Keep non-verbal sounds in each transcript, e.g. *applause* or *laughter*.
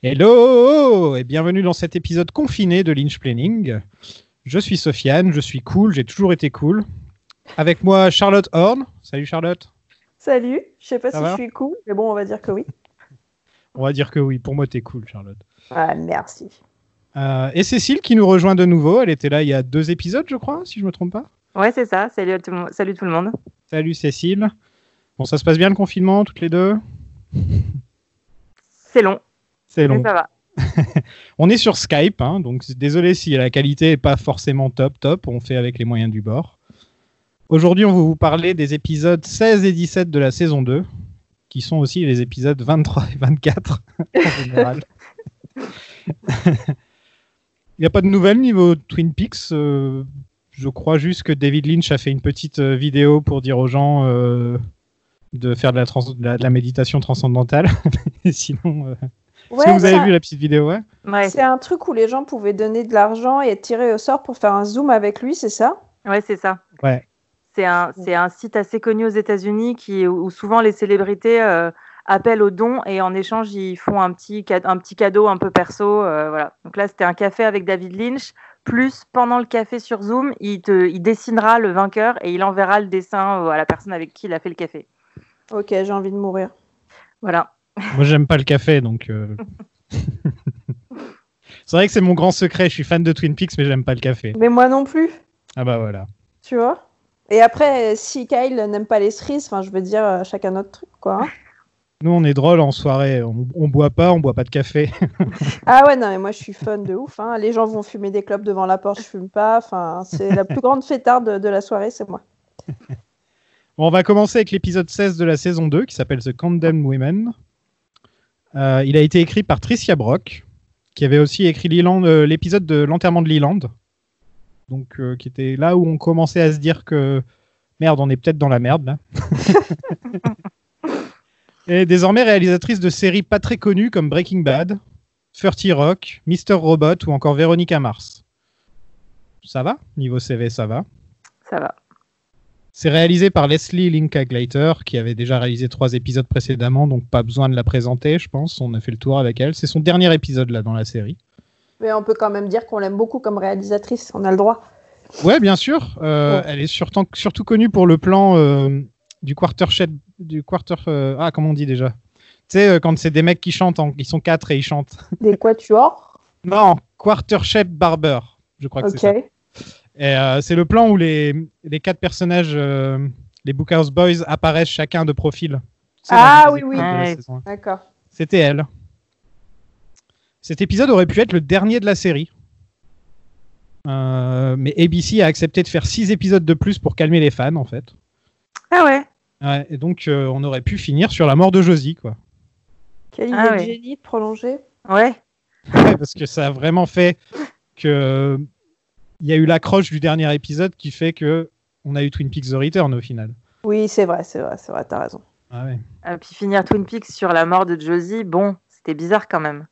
Hello et bienvenue dans cet épisode confiné de Lynch Planning. Je suis Sofiane, je suis cool, j'ai toujours été cool. Avec moi Charlotte Horn. Salut Charlotte. Salut, je sais pas Ça si je suis cool, mais bon, on va dire que oui. On va dire que oui, pour moi t'es cool Charlotte. Ah, merci. Euh, et Cécile qui nous rejoint de nouveau, elle était là il y a deux épisodes je crois, si je me trompe pas. Ouais, c'est ça. Salut, tout le monde. Salut tout le monde. Salut Cécile. Bon ça se passe bien le confinement toutes les deux? C'est long, C'est mais long. ça va. *laughs* On est sur Skype, hein, donc désolé si la qualité est pas forcément top top, on fait avec les moyens du bord. Aujourd'hui, on va vous parler des épisodes 16 et 17 de la saison 2, qui sont aussi les épisodes 23 et 24 en *laughs* général. Il n'y a pas de nouvelles niveau Twin Peaks. euh, je crois juste que David Lynch a fait une petite euh, vidéo pour dire aux gens euh, de faire de la, trans- de la- de la méditation transcendantale. *laughs* Sinon, euh, que vous avez un- vu la petite vidéo? Ouais Ouais, c'est un truc où les gens pouvaient donner de l'argent et être tirés au sort pour faire un zoom avec lui, c'est ça? Ouais, c'est ça. Ouais. C'est un, c'est un site assez connu aux États-Unis qui où souvent les célébrités euh, appellent aux dons et en échange ils font un petit un petit cadeau un peu perso. euh, voilà. Donc là c'était un café avec David Lynch. Plus pendant le café sur Zoom, il te, il dessinera le vainqueur et il enverra le dessin à la personne avec qui il a fait le café. Ok, j'ai envie de mourir. Voilà. Moi, j'aime pas le café, donc. euh, *laughs* c'est vrai que c'est mon grand secret. Je suis fan de Twin Peaks, mais j'aime pas le café. Mais moi non plus, Ah bah voilà. tu vois? Et après, si Kyle n'aime pas les cerises, enfin, je veux dire, euh, chacun notre truc, quoi. hein. *laughs* Nous, on est drôle en soirée. On, on boit pas, on boit pas de café. *laughs* ah ouais, non, mais moi je suis fun de ouf. hein. Les gens vont fumer des clopes devant la porte, je fume pas. Enfin, c'est la plus grande fêtarde de, de la soirée, c'est moi. *laughs* Bon, on va commencer avec l'épisode 16 de la saison 2 qui s'appelle The Condemned Women. Euh, il a été écrit par Tricia Brock, qui avait aussi écrit euh, l'épisode de l'enterrement de Leland. Donc, euh, qui était là où on commençait à se dire que merde, on est peut-être dans la merde là. *laughs* Et désormais réalisatrice de séries pas très connues comme Breaking Bad, 30 Rock, Mr. Robot ou encore Véronica Mars. Ça va? Niveau CV, ça va? Ça va. C'est réalisé par Leslie Linka Glater, qui avait déjà réalisé trois épisodes précédemment, donc pas besoin de la présenter, je pense. On a fait le tour avec elle. C'est son dernier épisode là dans la série. Mais on peut quand même dire qu'on l'aime beaucoup comme réalisatrice, on a le droit. Ouais, bien sûr. Euh, Ouais. Elle est surtout, surtout connue pour le plan euh, du quarter shed, du quarter. euh, ah, comment on dit déjà? Tu sais, quand c'est des mecs qui chantent, en- ils sont quatre et ils chantent. *laughs* Des quatuors, Non, quarter shed barber. Je crois que c'est ça. Et euh, c'est le plan où les, les quatre personnages, euh, les Bookhouse Boys, apparaissent chacun de profil. Ah oui, oui. Ouais. D'accord. C'était elle. Cet épisode aurait pu être le dernier de la série. Euh, mais ABC a accepté de faire six épisodes de plus pour calmer les fans, en fait. Ah ouais. Ouais, et donc, euh, on aurait pu finir sur la mort de Josie, quoi. Quelle idée Ah de ouais. génie de prolonger. Ouais. Ouais, parce que ça a vraiment fait que. Il y a eu l'accroche du dernier épisode qui fait que on a eu Twin Peaks The Return au final. Oui, c'est vrai, c'est vrai, c'est vrai, t'as raison. Ah ouais. Et puis finir Twin Peaks sur la mort de Josie, bon, c'était bizarre quand même.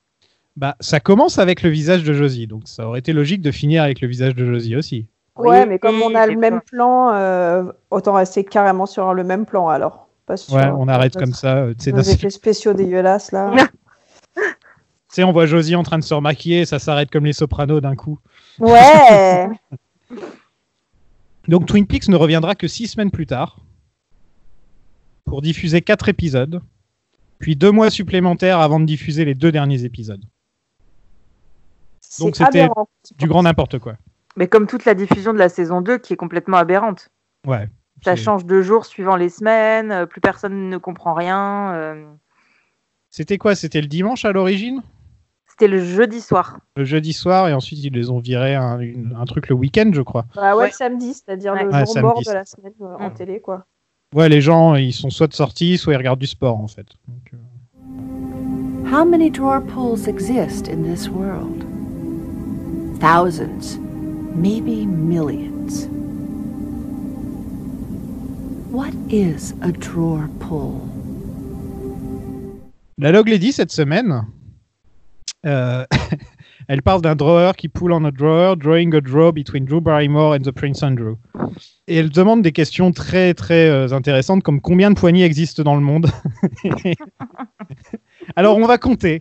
Bah, ça commence avec le visage de Josie, donc ça aurait été logique de finir avec le visage de Josie aussi. Ouais, Oui, mais comme on a le même plan, euh, autant rester carrément sur le même plan alors. Pas Ouais, on arrête comme ça. euh, sais, Nos d'un- effets spéciaux dégueulasses là. *laughs* Tu sais, on voit Josie en train de se remaquiller, ça s'arrête comme les sopranos d'un coup. Ouais *laughs* Donc Twin Peaks ne reviendra que six semaines plus tard pour diffuser quatre épisodes, puis deux mois supplémentaires avant de diffuser les deux derniers épisodes. Donc C'est c'était aberrant. Du grand n'importe quoi. Mais comme toute la diffusion de la saison 2 qui est complètement aberrante. Ouais. Ça change de jour suivant les semaines, euh, plus personne ne comprend rien. euh, C'était quoi C'était le dimanche à l'origine? C'était le jeudi soir. Le jeudi soir, et ensuite ils les ont virés un, une- un truc le week-end, je crois. Bah ouais, Ouais. le samedi, c'est-à-dire Ouais. le Ouais, jour samedi, de la semaine euh, en Mm. télé quoi. Ouais, les gens, ils sont soit de sortie, soit ils regardent du sport, en fait. Donc, euh, How many drawer pulls exist in this world? Thousands, maybe millions. What is a drawer pull? La Log Lady, cette semaine, euh, *laughs* elle parle d'un drawer qui pull on a drawer, drawing a draw between Drew Barrymore and the Prince Andrew. Et elle demande des questions très très euh, intéressantes comme combien de poignées existent dans le monde? *laughs* Alors on va compter.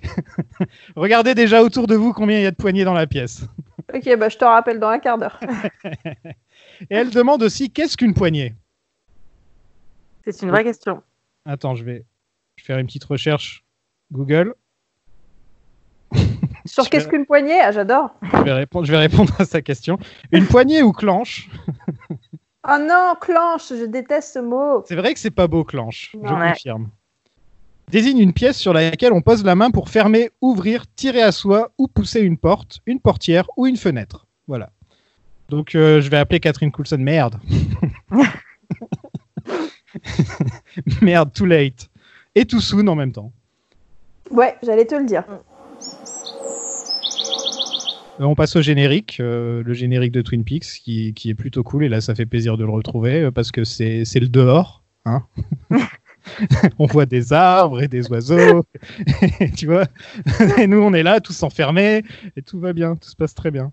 *laughs* Regardez déjà autour de vous combien il y a de poignées dans la pièce. Ok, bah je te rappelle dans un quart d'heure. *laughs* Et elle demande aussi qu'est-ce qu'une poignée? C'est une vraie question. Attends, je vais faire une petite recherche Google. *laughs* Sur qu'est-ce vais- qu'une poignée? Ah, j'adore. Je vais, répondre, je vais répondre à sa question. Une poignée ou clenche Oh non, clenche, je déteste ce mot. C'est vrai que c'est pas beau, clenche. Je Ouais. confirme. Désigne une pièce sur laquelle on pose la main pour fermer, ouvrir, tirer à soi ou pousser une porte, une portière ou une fenêtre. Voilà. Donc euh, je vais appeler Catherine Coulson. Merde. *laughs* Merde, too late. Et too soon en même temps. Ouais, j'allais te le dire. Euh, on passe au générique, euh, le générique de Twin Peaks, qui, qui est plutôt cool. Et là, ça fait plaisir de le retrouver parce que c'est c'est le dehors. Hein *laughs* *laughs* on voit des arbres et des oiseaux. et *laughs* tu vois *laughs* Et nous, on est là, tous enfermés. Et tout va bien, tout se passe très bien.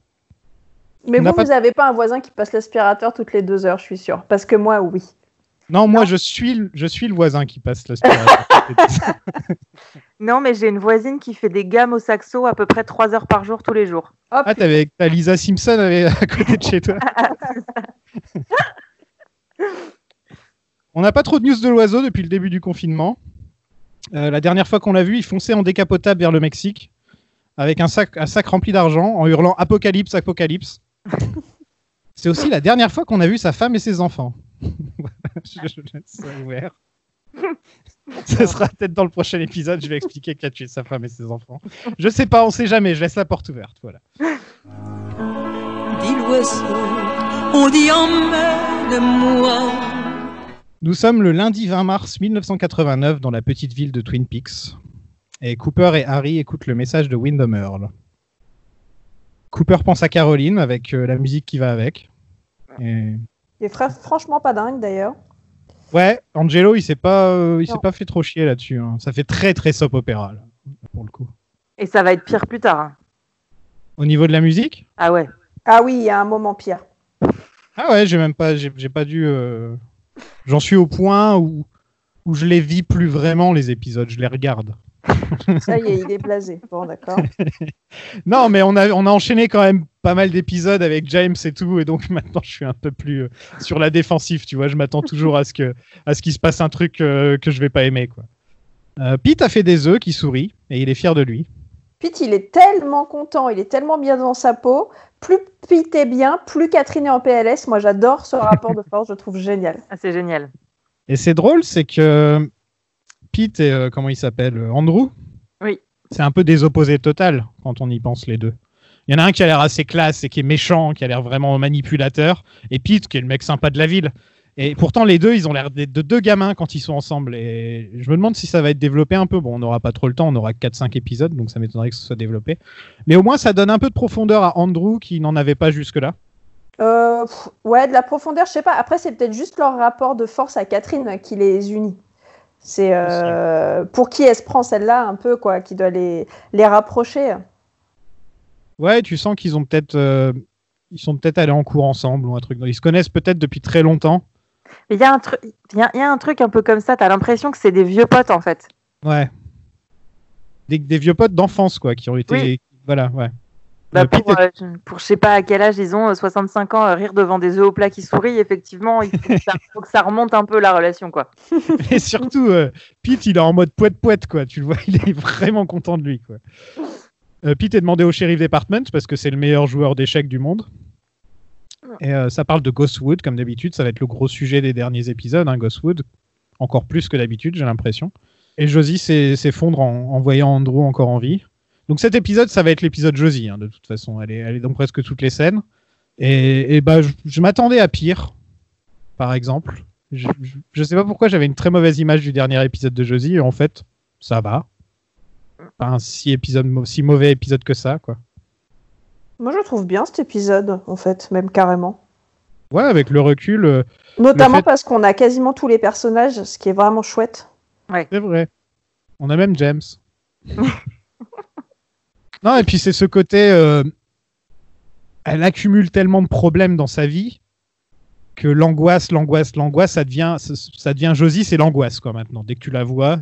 Mais On vous, pas- vous avez pas un voisin qui passe l'aspirateur toutes les deux heures, je suis sûre. Parce que moi, oui. Non, moi, Non. je suis, le- je suis le voisin qui passe l'aspirateur. Non, mais j'ai une voisine qui fait des gammes au saxo à peu près 3 heures par jour tous les jours. Hop, ah, t'avais Lisa Simpson à côté de chez toi. On n'a pas trop de news de l'oiseau depuis le début du confinement. Euh, la dernière fois qu'on l'a vu, il fonçait en décapotable vers le Mexique avec un sac, un sac rempli d'argent en hurlant Apocalypse, Apocalypse. *laughs* C'est aussi la dernière fois qu'on a vu sa femme et ses enfants. *laughs* je, je laisse ça ouvert. *laughs* Ce sera peut-être dans le prochain épisode, je vais expliquer qui a tué sa femme et ses enfants. Je sais pas, on sait jamais, je laisse la porte ouverte. Voilà. dit l'oiseau, on dit emmène-moi. Nous sommes le lundi 20 mars 1989 dans la petite ville de Twin Peaks. Et Cooper et Harry écoutent le message de Wyndham Earl. Cooper pense à Caroline avec euh, la musique qui va avec. Et... il est fra- franchement pas dingue d'ailleurs. Ouais, Angelo, il s'est pas, euh, il s'est pas fait trop chier là-dessus. hein. Ça fait très très soap opéra là, pour le coup. Et ça va être pire plus tard. hein. Au niveau de la musique, Ah ouais. Ah oui, il y a un moment pire. ah ouais, j'ai même pas, j'ai j'ai pas dû. euh, J'en suis au point où où je les vis plus vraiment les épisodes, je les regarde. *laughs* Ça y est, il est blasé. Bon, d'accord. *laughs* Non, mais on a, on a enchaîné quand même pas mal d'épisodes avec James et tout, et donc *laughs* maintenant je suis un peu plus euh, sur la défensive, tu vois. Je m'attends toujours à ce que, à ce qu'il se passe un truc euh, que je vais pas aimer, quoi. Euh, Pete a fait des œufs qui sourit et il est fier de lui. Pete, il est tellement content, il est tellement bien dans sa peau. Plus Pete est bien, plus Catherine est en PLS. Moi, j'adore ce rapport de force, je le trouve génial. Ah, c'est génial. Et c'est drôle, c'est que Pete et euh, comment il s'appelle euh, Andrew? Oui. C'est un peu des opposés total quand on y pense les deux. Il y en a un qui a l'air assez classe et qui est méchant, qui a l'air vraiment manipulateur, et Pete qui est le mec sympa de la ville. Et pourtant les deux, ils ont l'air de, de deux gamins quand ils sont ensemble. Et je me demande si ça va être développé un peu. Bon, on n'aura pas trop le temps, on aura 4-5 épisodes, donc ça m'étonnerait que ce soit développé. Mais au moins, ça donne un peu de profondeur à Andrew qui n'en avait pas jusque-là. Euh, ouais, de la profondeur, je sais pas. Après, c'est peut-être juste leur rapport de force à Catherine qui les unit. C'est euh, pour qui elle se prend celle-là un peu, quoi, qui doit les, les rapprocher. Ouais, tu sens qu'ils ont peut-être, euh, ils sont peut-être allés en cours ensemble ou un truc. Ils se connaissent peut-être depuis très longtemps. Il y, a un truc- il y a- il y a un truc un peu comme ça, t'as l'impression que c'est des vieux potes en fait. Ouais. Des, des vieux potes d'enfance, quoi, qui ont été. Oui. Voilà, ouais. Bah, Euh, pour, euh, pour je sais pas à quel âge ils ont, euh, 65 ans, euh, rire devant des œufs au plat qui sourient, effectivement, il faut que, ça, *laughs* faut que ça remonte un peu la relation quoi. *laughs* Et surtout, euh, Pete, il est en mode poète-poète, quoi. Tu le vois, il est vraiment content de lui, quoi. Euh, Pete est demandé au shérif department parce que c'est le meilleur joueur d'échecs du monde. Et euh, ça parle de Ghostwood, comme d'habitude. Ça va être le gros sujet des derniers épisodes, hein, Ghostwood. Encore plus que d'habitude, j'ai l'impression. Et Josie s'effondre en, en voyant Andrew encore en vie. Donc cet épisode, ça va être l'épisode Josie, hein, de toute façon. Elle est, dans presque toutes les scènes. Et, bah, je, m'attendais à pire, par exemple. Je, je, je sais pas pourquoi j'avais une très mauvaise image du dernier épisode de Josie. Et en fait, ça va. Pas un si mauvais épisode que ça, quoi. Moi, je trouve bien cet épisode, en fait, même carrément. Ouais, avec le recul, euh, Notamment fait- parce qu'on a quasiment tous les personnages, ce qui est vraiment chouette. c'est vrai. On a même James. *laughs* non, et puis c'est ce côté. euh, elle accumule tellement de problèmes dans sa vie que l'angoisse, l'angoisse, l'angoisse, ça devient, ça, ça devient Josie, c'est l'angoisse quoi maintenant. Dès que tu la vois,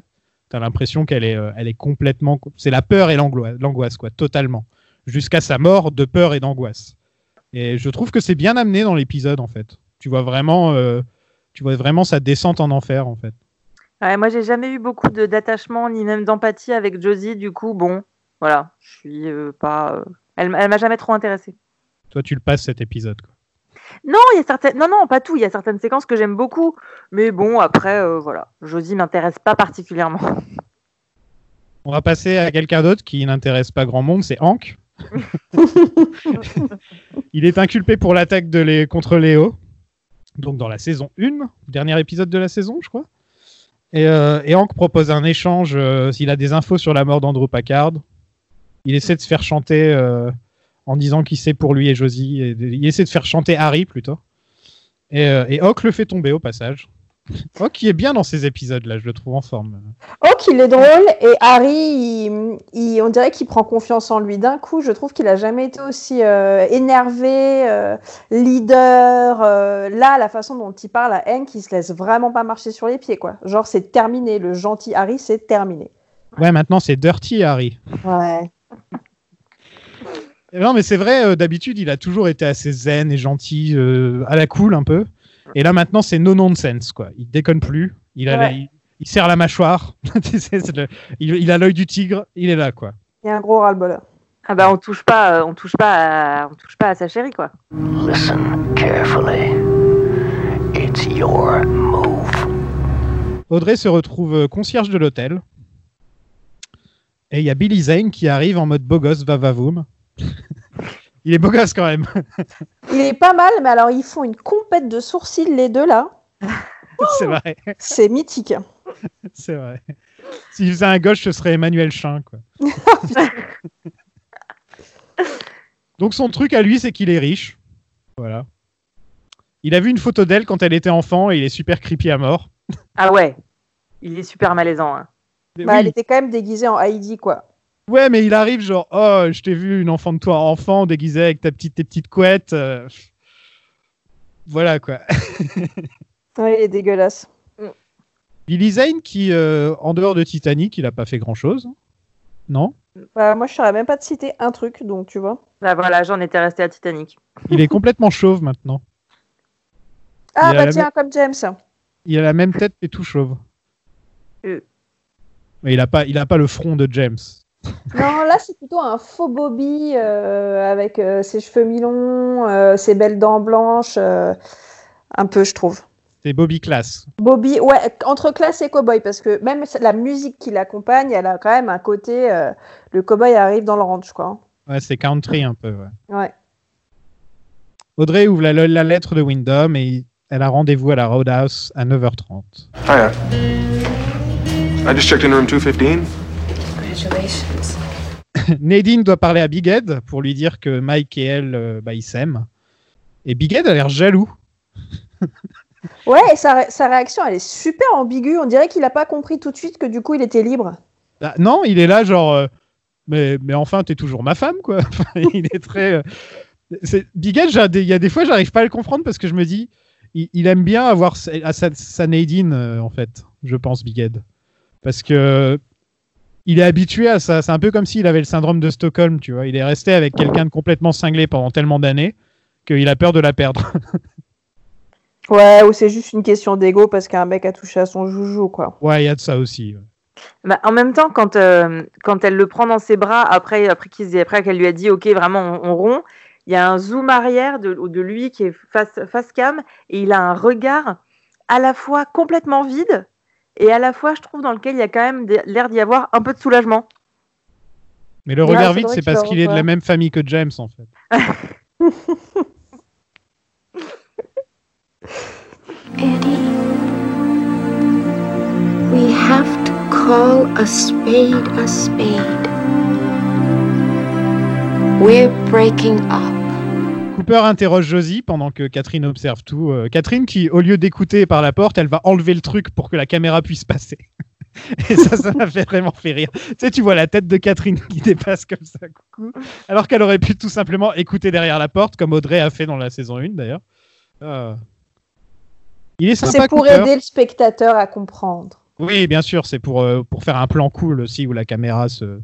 t'as l'impression qu'elle est, euh, elle est complètement, c'est la peur et l'angoisse, l'angoisse quoi, totalement, jusqu'à sa mort de peur et d'angoisse. Et je trouve que c'est bien amené dans l'épisode en fait. Tu vois vraiment, euh, tu vois vraiment sa descente en enfer en fait. Ouais, moi, j'ai jamais eu beaucoup d'attachement ni même d'empathie avec Josie. Du coup, bon, voilà, je suis euh, pas. euh, Elle, elle m'a jamais trop intéressée. Toi, tu le passes cet épisode. Quoi. Non, il y a certaines. Non, non, pas tout. Il y a certaines séquences que j'aime beaucoup, mais bon, après, voilà, Josie m'intéresse pas particulièrement. On va passer à quelqu'un d'autre qui n'intéresse pas grand monde, c'est Hank. *laughs* Il est inculpé pour l'attaque de les... contre Léo, donc dans la saison 1, dernier épisode de la saison, je crois. Et, euh, Hank propose un échange euh, s'il a des infos sur la mort d'Andrew Packard. Il essaie de se faire chanter euh, en disant qu'il sait pour lui et Josie. Il essaie de faire chanter Harry plutôt. Et, et Hawk le fait tomber au passage. Hawk qui est bien dans ces épisodes-là, je le trouve en forme. Oh, qu'il est drôle. Et Harry, il- il- on dirait qu'il prend confiance en lui d'un coup. Je trouve qu'il a jamais été aussi euh, énervé, euh, leader. euh, là, la façon dont il parle à Hank, il se laisse vraiment pas marcher sur les pieds, quoi. Genre, c'est terminé. Le gentil Harry, c'est terminé. Ouais, maintenant c'est Dirty Harry. Ouais. Non, mais c'est vrai, d'habitude, il a toujours été assez zen et gentil, à la cool un peu. Et là, maintenant, c'est no nonsense, quoi. Il déconne plus. Il, a la- Ouais. il, il serre la mâchoire. *laughs* Le- il, il a l'œil du tigre. Il est là, quoi. Il y a un gros ras-le-bol. Ah bah, on touche pas, euh, on touche pas, à, on touche pas à sa chérie, quoi. Listen carefully. It's your move. Audrey se retrouve euh, concierge de l'hôtel. Et il y a Billy Zane qui arrive en mode beau gosse, va va voum. *laughs* il est beau gosse quand même. Il est pas mal, mais alors ils font une compète de sourcils, les deux là. *laughs* c'est vrai. C'est mythique. C'est vrai. S'il faisait un gauche, ce serait Emmanuel Chin, quoi. *laughs* Donc son truc à lui, c'est qu'il est riche. Voilà. Il a vu une photo d'elle quand elle était enfant et il est super creepy à mort. Ah ouais, il est super malaisant. hein. Mais Bah, oui. Elle était quand même déguisée en Heidi, quoi. Ouais, mais il arrive genre, oh, je t'ai vu une enfant de toi enfant déguisée avec ta petite, tes petites couettes. euh, Voilà quoi. *laughs* Ouais, il est dégueulasse. Billy Zane qui, euh, en dehors de Titanic, il a pas fait grand chose. Non? Bah, moi, je saurais même pas de citer un truc, donc tu vois. Bah voilà, j'en étais resté à Titanic. Il est complètement chauve maintenant. Ah, Il bah tiens, comme James. Il a la même tête et tout chauve. Euh. Mais il a pas, il a pas le front de James. Non, là, c'est plutôt un faux Bobby euh, avec euh, ses cheveux mi-longs, euh, ses belles dents blanches. euh, un peu, je trouve. C'est Bobby Class. Bobby, ouais, entre classe et cowboy, parce que même la musique qui l'accompagne, elle a quand même un côté. euh, le cowboy arrive dans le ranch, quoi. Ouais, c'est country un peu. ouais. Ouais. Audrey ouvre la, la lettre de Wyndham et elle a rendez-vous à la Roadhouse à 9h30. Hiya. I just checked in room 215. Congratulations. *laughs* Nadine doit parler à Big Ed pour lui dire que Mike et elle, euh, bah, ils s'aiment. Et Big Ed a l'air jaloux. *laughs* Ouais, et sa, ré- sa réaction, elle est super ambiguë. On dirait qu'il a pas compris tout de suite que du coup, il était libre. Ah, non, il est là genre, euh, mais, mais enfin, t'es toujours ma femme, quoi. *laughs* Il est très. euh, c'est- Big Ed, j'ai des- il y a des fois, j'arrive pas à le comprendre parce que je me dis, il, il aime bien avoir sa, à sa, sa Nadine, euh, en fait, je pense, Big Ed. Parce que il est habitué à ça. C'est un peu comme s'il avait le syndrome de Stockholm, tu vois. Il est resté avec quelqu'un de complètement cinglé pendant tellement d'années qu'il a peur de la perdre. *laughs* Ouais, ou c'est juste une question d'ego parce qu'un mec a touché à son joujou, quoi. ouais, il y a de ça aussi. ouais. Bah, en même temps, quand, euh, quand elle le prend dans ses bras, après, après qu'il- après qu'elle lui a dit OK, vraiment, on, on rompt, il y a un zoom arrière de, de lui qui est face, face cam et il a un regard à la fois complètement vide et à la fois, je trouve, dans lequel il y a quand même l'air d'y avoir un peu de soulagement. Mais le regard vide, c'est parce qu'il est de la même famille que James, en fait. Eddie, we have to call a spade a spade. We're breaking up. Cooper interroge Josie pendant que Catherine observe tout. Euh, Catherine qui, au lieu d'écouter par la porte, elle va enlever le truc pour que la caméra puisse passer. *laughs* Et ça, ça m'a fait vraiment fait rire. Tu sais, tu vois la tête de Catherine qui dépasse comme ça, coucou. Alors qu'elle aurait pu tout simplement écouter derrière la porte, comme Audrey a fait dans la saison 1 d'ailleurs. Ah. Il est sympa, C'est pour Cooper. aider le spectateur à comprendre. Oui, bien sûr, c'est pour, euh, pour faire un plan cool aussi où la caméra se.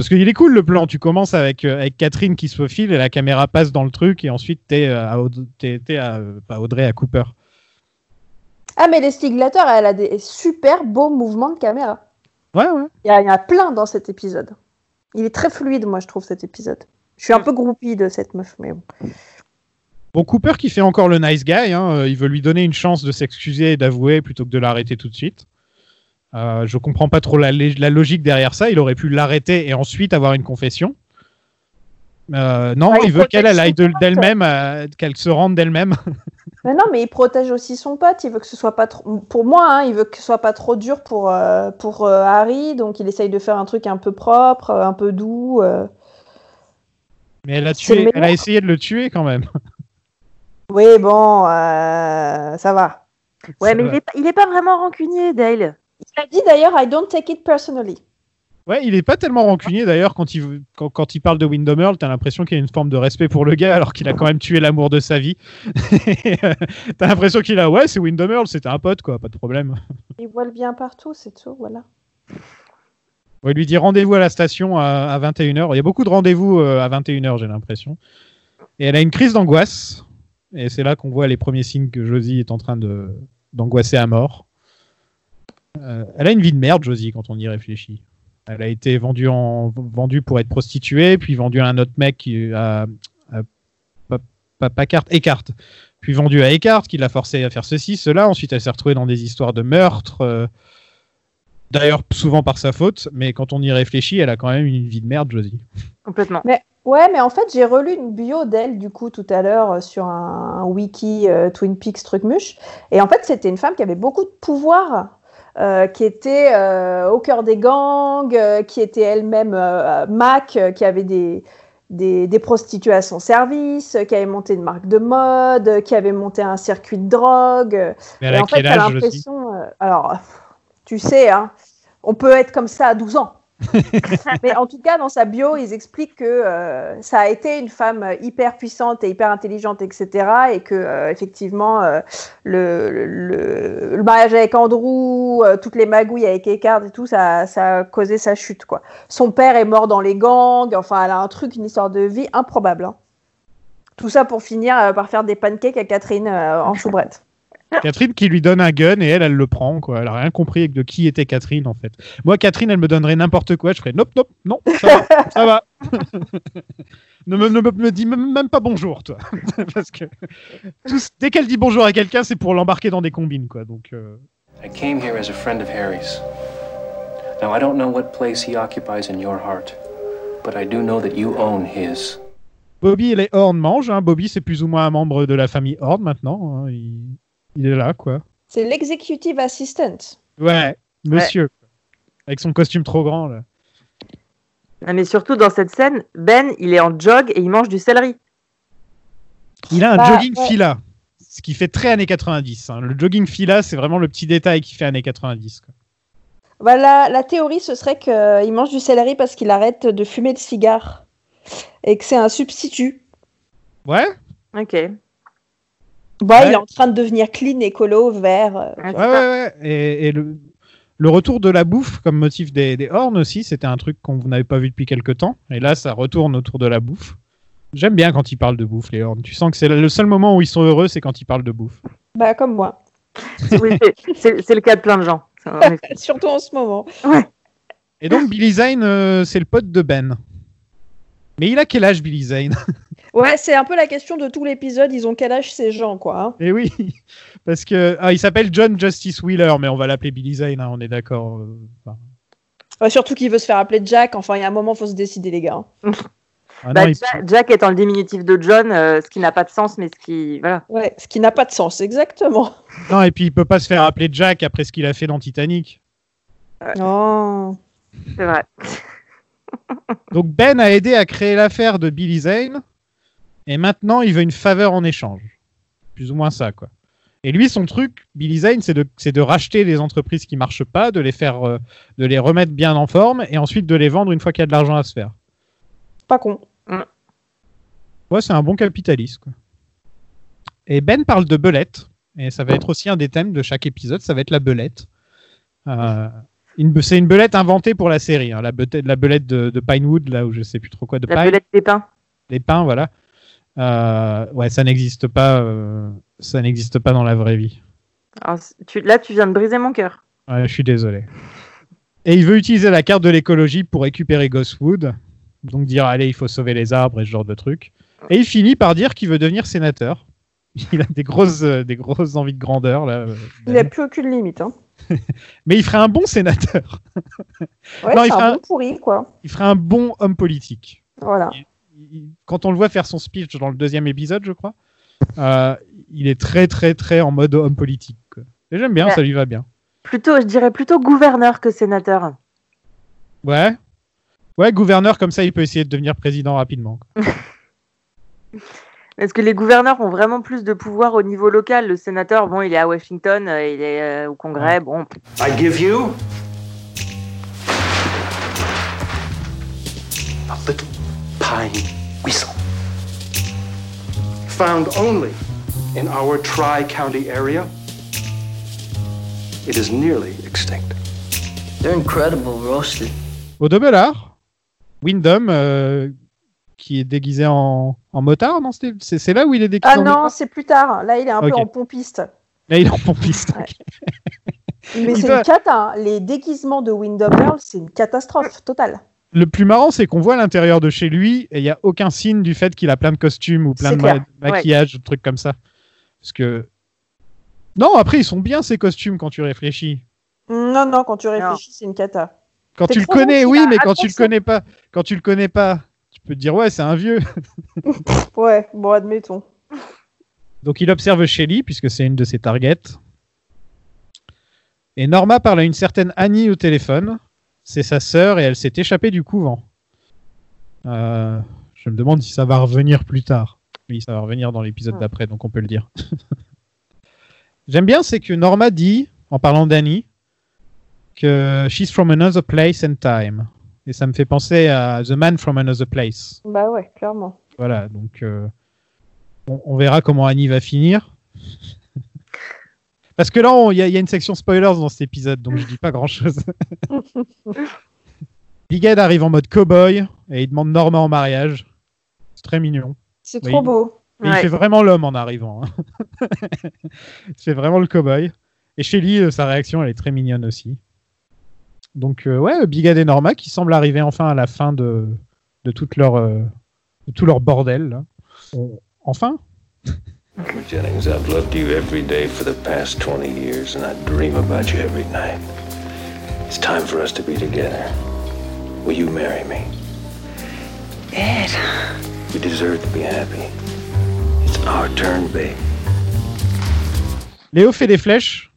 Parce qu'il est cool le plan. Tu commences avec, euh, avec Catherine qui se faufile et la caméra passe dans le truc et ensuite t'es euh, à, Aud- à, euh, Audrey, à Cooper. Ah, mais Leslie Glatter, elle a des super beaux mouvements de caméra. Ouais, ouais. Il y, en a plein dans cet épisode. Il est très fluide, moi, je trouve, cet épisode. Je suis un peu groupie de cette meuf, mais bon. Bon, Cooper qui fait encore le nice guy. hein, il veut lui donner une chance de s'excuser et d'avouer plutôt que de l'arrêter tout de suite. Euh, je comprends pas trop la, logique derrière ça. Il aurait pu l'arrêter et ensuite avoir une confession. Euh, non, il il veut qu'elle aille d'elle-même, euh, qu'elle se rende d'elle-même. *laughs* Mais non, mais il protège aussi son pote. Il veut que ce soit pas trop. Pour moi, hein, il veut que ce soit pas trop dur pour, euh, pour Harry. Donc, il essaye de faire un truc un peu propre, un peu doux. Mais elle a, tué, elle a essayé de le tuer quand même. *laughs* Oui, bon, ça va. Ouais, Ça mais va. il est, pas- il est pas vraiment rancunier, Dale. Il a dit d'ailleurs, I don't take it personally. Ouais, il est pas tellement rancunier d'ailleurs quand il, quand, quand il parle de Windham Earl, t'as l'impression qu'il y a une forme de respect pour le gars alors qu'il a quand même tué l'amour de sa vie. Euh, *laughs* t'as l'impression qu'il a, ouais, c'est Windham Earl, c'était un pote quoi, pas de problème. Il voit le bien partout, c'est tout, voilà. On lui dire rendez-vous à la station à, à 21h. Il y a beaucoup de rendez-vous euh, à 21h, j'ai l'impression. Et elle a une crise d'angoisse. Et c'est là qu'on voit les premiers signes que Josie est en train d'angoisser à mort. Euh, elle a une vie de merde, Josie, quand on y réfléchit. Elle a été vendue, en, vendue pour être prostituée, puis vendue à un autre mec qui a, a- pas, pas, pas carte, Eckhart. Puis vendue à Eckhart, qui l'a forcé à faire ceci, cela. Ensuite, elle s'est retrouvée dans des histoires de meurtre. euh, D'ailleurs, souvent par sa faute, mais quand on y réfléchit, elle a quand même une vie de merde, Josie. Complètement. Ouais, mais en fait, j'ai relu une bio d'elle, du coup, tout à l'heure, euh, sur un, un wiki euh, Twin Peaks Trucmuche. Et en fait, c'était une femme qui avait beaucoup de pouvoir, euh, qui était euh, au cœur des gangs, euh, qui était elle-même Mac, qui avait des, des, des prostituées à son service, qui avait monté une marque de mode, qui avait monté un circuit de drogue. Mais elle et a en fait, quel t'as âge, l'impression. alors, tu sais, hein, on peut être comme ça à 12 ans. *laughs* Mais en tout cas, dans sa bio, ils expliquent que euh, ça a été une femme hyper puissante et hyper intelligente, etc. Et que, euh, effectivement, euh, le, le, le mariage avec Andrew, toutes les magouilles avec Eckhart et tout, ça, ça a causé sa chute. Quoi. Son père est mort dans les gangs. Enfin, elle a un truc, une histoire de vie improbable. hein. Tout ça pour finir par faire des pancakes à Catherine en *laughs* soubrette. Catherine qui lui donne un gun et elle, elle le prend. Quoi. Elle a rien compris de qui était Catherine en fait. Moi, Catherine, elle me donnerait n'importe quoi. Je ferais nope, nope, non, ça va, *laughs* ça va. *laughs* ne, me, ne me- me dis même pas bonjour, toi. *laughs* Parce que dès qu'elle dit bonjour à quelqu'un, c'est pour l'embarquer dans des combines, quoi. Donc, euh, I came here as a friend of Harry's. Now, I don't know what place he occupies in your heart, but I do know that you own his. Bobby et les Horn mangent. hein. Bobby, c'est plus ou moins un membre de la famille Horn maintenant. hein. Il, il est là, quoi. C'est l'executive assistant. Ouais, monsieur. Avec son costume trop grand, là. Ah, Mais surtout dans cette scène, Ben, il est en jog et il mange du céleri. Il a un Bah, jogging ouais. fila, ce qui fait très années 90. hein. Le jogging fila, c'est vraiment le petit détail qui fait années 90. quoi. Bah, la, la théorie, ce serait qu'il mange du céleri parce qu'il arrête de fumer de cigares. Et que c'est un substitut. Ouais, Ok. Bah, Ouais. il est en train de devenir clean, écolo, vert. euh. Ouais, ouais, ouais, ouais. Et, et le, le retour de la bouffe comme motif des, des Horn aussi, c'était un truc qu'on n'avait pas vu depuis quelques temps. Et là, ça retourne autour de la bouffe. J'aime bien quand ils parlent de bouffe, les Horn. Tu sens que c'est le seul moment où ils sont heureux, c'est quand ils parlent de bouffe. Bah, comme moi. Oui, c'est- le cas de plein de gens. *laughs* Surtout en ce moment. Et donc, Billy Zane, euh, c'est le pote de Ben. Mais il a quel âge, Billy Zane? Ouais, c'est un peu la question de tout l'épisode. Ils ont quel âge ces gens, quoi. hein. Eh oui, *laughs* parce que ah, il s'appelle John Justice Wheeler, mais on va l'appeler Billy Zane, hein, on est d'accord. euh, enfin. Ouais, surtout qu'il veut se faire appeler Jack. Enfin, il y a un moment, faut se décider, les gars. hein. *laughs* Ah Bah, non, il- Ja- Jack étant le diminutif de John, euh, ce qui n'a pas de sens, mais ce qui. Voilà. Ouais, ce qui n'a pas de sens, exactement. *laughs* non, et puis il peut pas se faire appeler Jack après ce qu'il a fait dans Titanic. Oh. C'est vrai. Donc Ben a aidé à créer l'affaire de Billy Zane, et maintenant il veut une faveur en échange. Plus ou moins ça, quoi. Et lui, son truc, Billy Zane, c'est de, c'est de racheter les entreprises qui marchent pas, de les faire, euh, de les remettre bien en forme, et ensuite de les vendre une fois qu'il y a de l'argent à se faire. Pas con. Ouais, c'est un bon capitaliste. Quoi. Et Ben parle de belette, et ça va être aussi un des thèmes de chaque épisode, ça va être la belette. Euh, c'est une belette inventée pour la série, hein, la, belette, la belette de, de Pinewood, là où je sais plus trop quoi, de La Pine, belette des pins. les pins, voilà. Euh, ouais, ça n'existe pas, euh, ça n'existe pas dans la vraie vie. Alors, c- tu- là, tu viens de briser mon cœur. Ouais, je suis désolé. Et il veut utiliser la carte de l'écologie pour récupérer Ghostwood. Donc dire, allez, il faut sauver les arbres et ce genre de trucs. Et il finit par dire qu'il veut devenir sénateur. *laughs* Il a des grosses, euh, des grosses envies de grandeur, là. euh, Il n'a plus aucune limite. Hein. *laughs* Mais il ferait un bon sénateur. Ouais, Non, il c'est fait un un- bon pourri, quoi. Il ferait un bon homme politique. Voilà. Il- Quand on le voit faire son speech dans le deuxième épisode, je crois, euh, il est très, très, très en mode homme politique. quoi. Et j'aime bien, Ouais. ça lui va bien. Plutôt, je dirais plutôt gouverneur que sénateur. Ouais. Ouais, gouverneur, comme ça, il peut essayer de devenir président rapidement. Parce *laughs* que les gouverneurs ont vraiment plus de pouvoir au niveau local? Le sénateur, bon, il est à Washington, euh, il est euh, au Congrès, bon. I give you a little pine weasel. Found only in our Tri County area. It is nearly extinct. They're incredible roasted. Au double art, Wyndham, euh, qui est déguisé en, en motard, non C'est c'est là où il est déguisé Ah en non, c'est plus tard. Là, il est un Ok. peu en pompiste. Là, il est en pompiste. Ouais. Mais Il *laughs* c'est va- une cata. hein. Les déguisements de Wyndham Earl, c'est une catastrophe totale. Le plus marrant, c'est qu'on voit l'intérieur de chez lui et il n'y a aucun signe du fait qu'il a plein de costumes ou plein de ma- maquillage, de trucs comme ça. Parce que. Non, après, ils sont bien ces costumes quand tu réfléchis. Non, non, quand tu réfléchis, c'est une cata. Quand tu le connais, oui, mais quand tu le connais pas, quand tu le connais pas, tu peux te dire ouais, c'est un vieux. *laughs* Ouais, bon, admettons. Donc il observe Shelly puisque c'est une de ses targets. Et Norma parle à une certaine Annie au téléphone. C'est sa sœur et elle s'est échappée du couvent. Euh, je me demande si ça va revenir plus tard. Oui, ça va revenir dans l'épisode Hmm. d'après, donc on peut le dire. *laughs* J'aime bien, c'est que Norma dit, en parlant d'Annie, que she's from another place and time. Et ça me fait penser à The Man from Another Place. Bah ouais, clairement. Voilà, donc euh, on, on verra comment Annie va finir. Parce que là, il y, a- il y a une section spoilers dans cet épisode, donc je dis pas grand chose. *laughs* Big Ed arrive en mode cowboy et il demande Norma en mariage. C'est très mignon. C'est Oui. trop beau. Mais il fait vraiment l'homme en arrivant. hein. *laughs* il fait vraiment le cowboy. Et Shelly, euh, sa réaction, elle est très mignonne aussi. Donc, euh, ouais, Big Ed et Norma qui semblent arriver enfin à la fin de, de, toute leur, euh, de tout leur bordel. là. On- Enfin Jennings, I've loved you every day for the past 20 years, and I dream about you every night. It's time for us to be together. Will you marry me? Ed. You deserve to be happy. It's our turn, babe. Léo fait des flèches.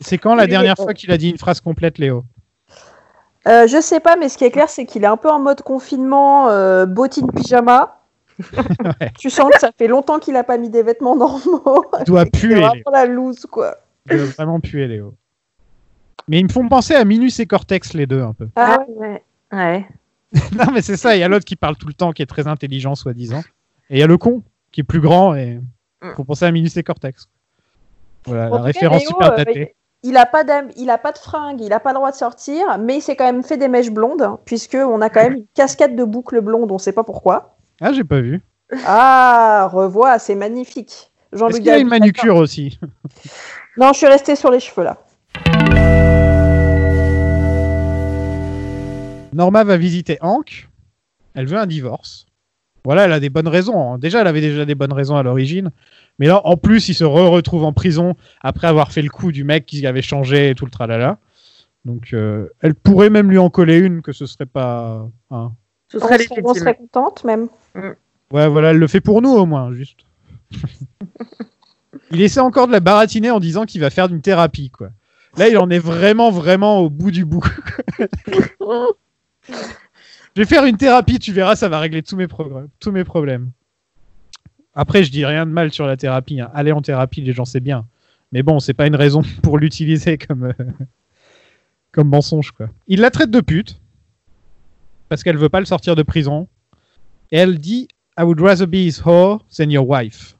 C'est quand la Oui, dernière euh, fois qu'il a dit une phrase complète, Léo? Euh, je sais pas, mais ce qui est clair, c'est qu'il est un peu en mode confinement, euh, bottine pyjama. *laughs* Ouais. Tu sens que ça fait longtemps qu'il a pas mis des vêtements normaux. Il doit *laughs* puer, vraiment la loose, quoi. Il doit vraiment puer, Léo. Mais ils me font penser à Minus et Cortex, les deux, un peu. Ah, Ah ouais. Ouais. *laughs* non, mais c'est ça. Il y a l'autre qui parle tout le temps, qui est très intelligent, soi-disant. Et il y a le con, qui est plus grand et faut penser à Minus et Cortex. Voilà, En la référence Léo, super euh, datée. il a pas il a pas de fringues, il a pas le droit de sortir, mais il s'est quand même fait des mèches blondes, puisque on a quand même une cascade de boucles blondes, on sait pas pourquoi. Ah, j'ai pas vu. Ah, revois, c'est magnifique. Jean-Luc Est-ce qu'il a une manucure aussi? Non, je suis restée sur les cheveux là. Norma va visiter Hank. Elle veut un divorce. Voilà, elle a des bonnes raisons. hein. Déjà, elle avait déjà des bonnes raisons à l'origine. Mais là, en plus, il se re-retrouve en prison après avoir fait le coup du mec qui avait changé et tout le tralala. Donc, euh, elle pourrait même lui en coller une, que ce serait pas. hein. Ce On serait contente même. Ouais, voilà, elle le fait pour nous au moins, juste. *laughs* il essaie encore de la baratiner en disant qu'il va faire d'une thérapie, quoi. Là, il en est vraiment, vraiment au bout du bout. *laughs* Je vais faire une thérapie, tu verras, ça va régler tous mes, tous mes problèmes. Après, je dis rien de mal sur la thérapie. hein. Aller en thérapie, les gens, c'est bien. Mais bon, c'est pas une raison *laughs* pour l'utiliser comme, euh, comme mensonge, quoi. Il la traite de pute. Parce qu'elle veut pas le sortir de prison. Et elle dit I would rather be his whore than your wife.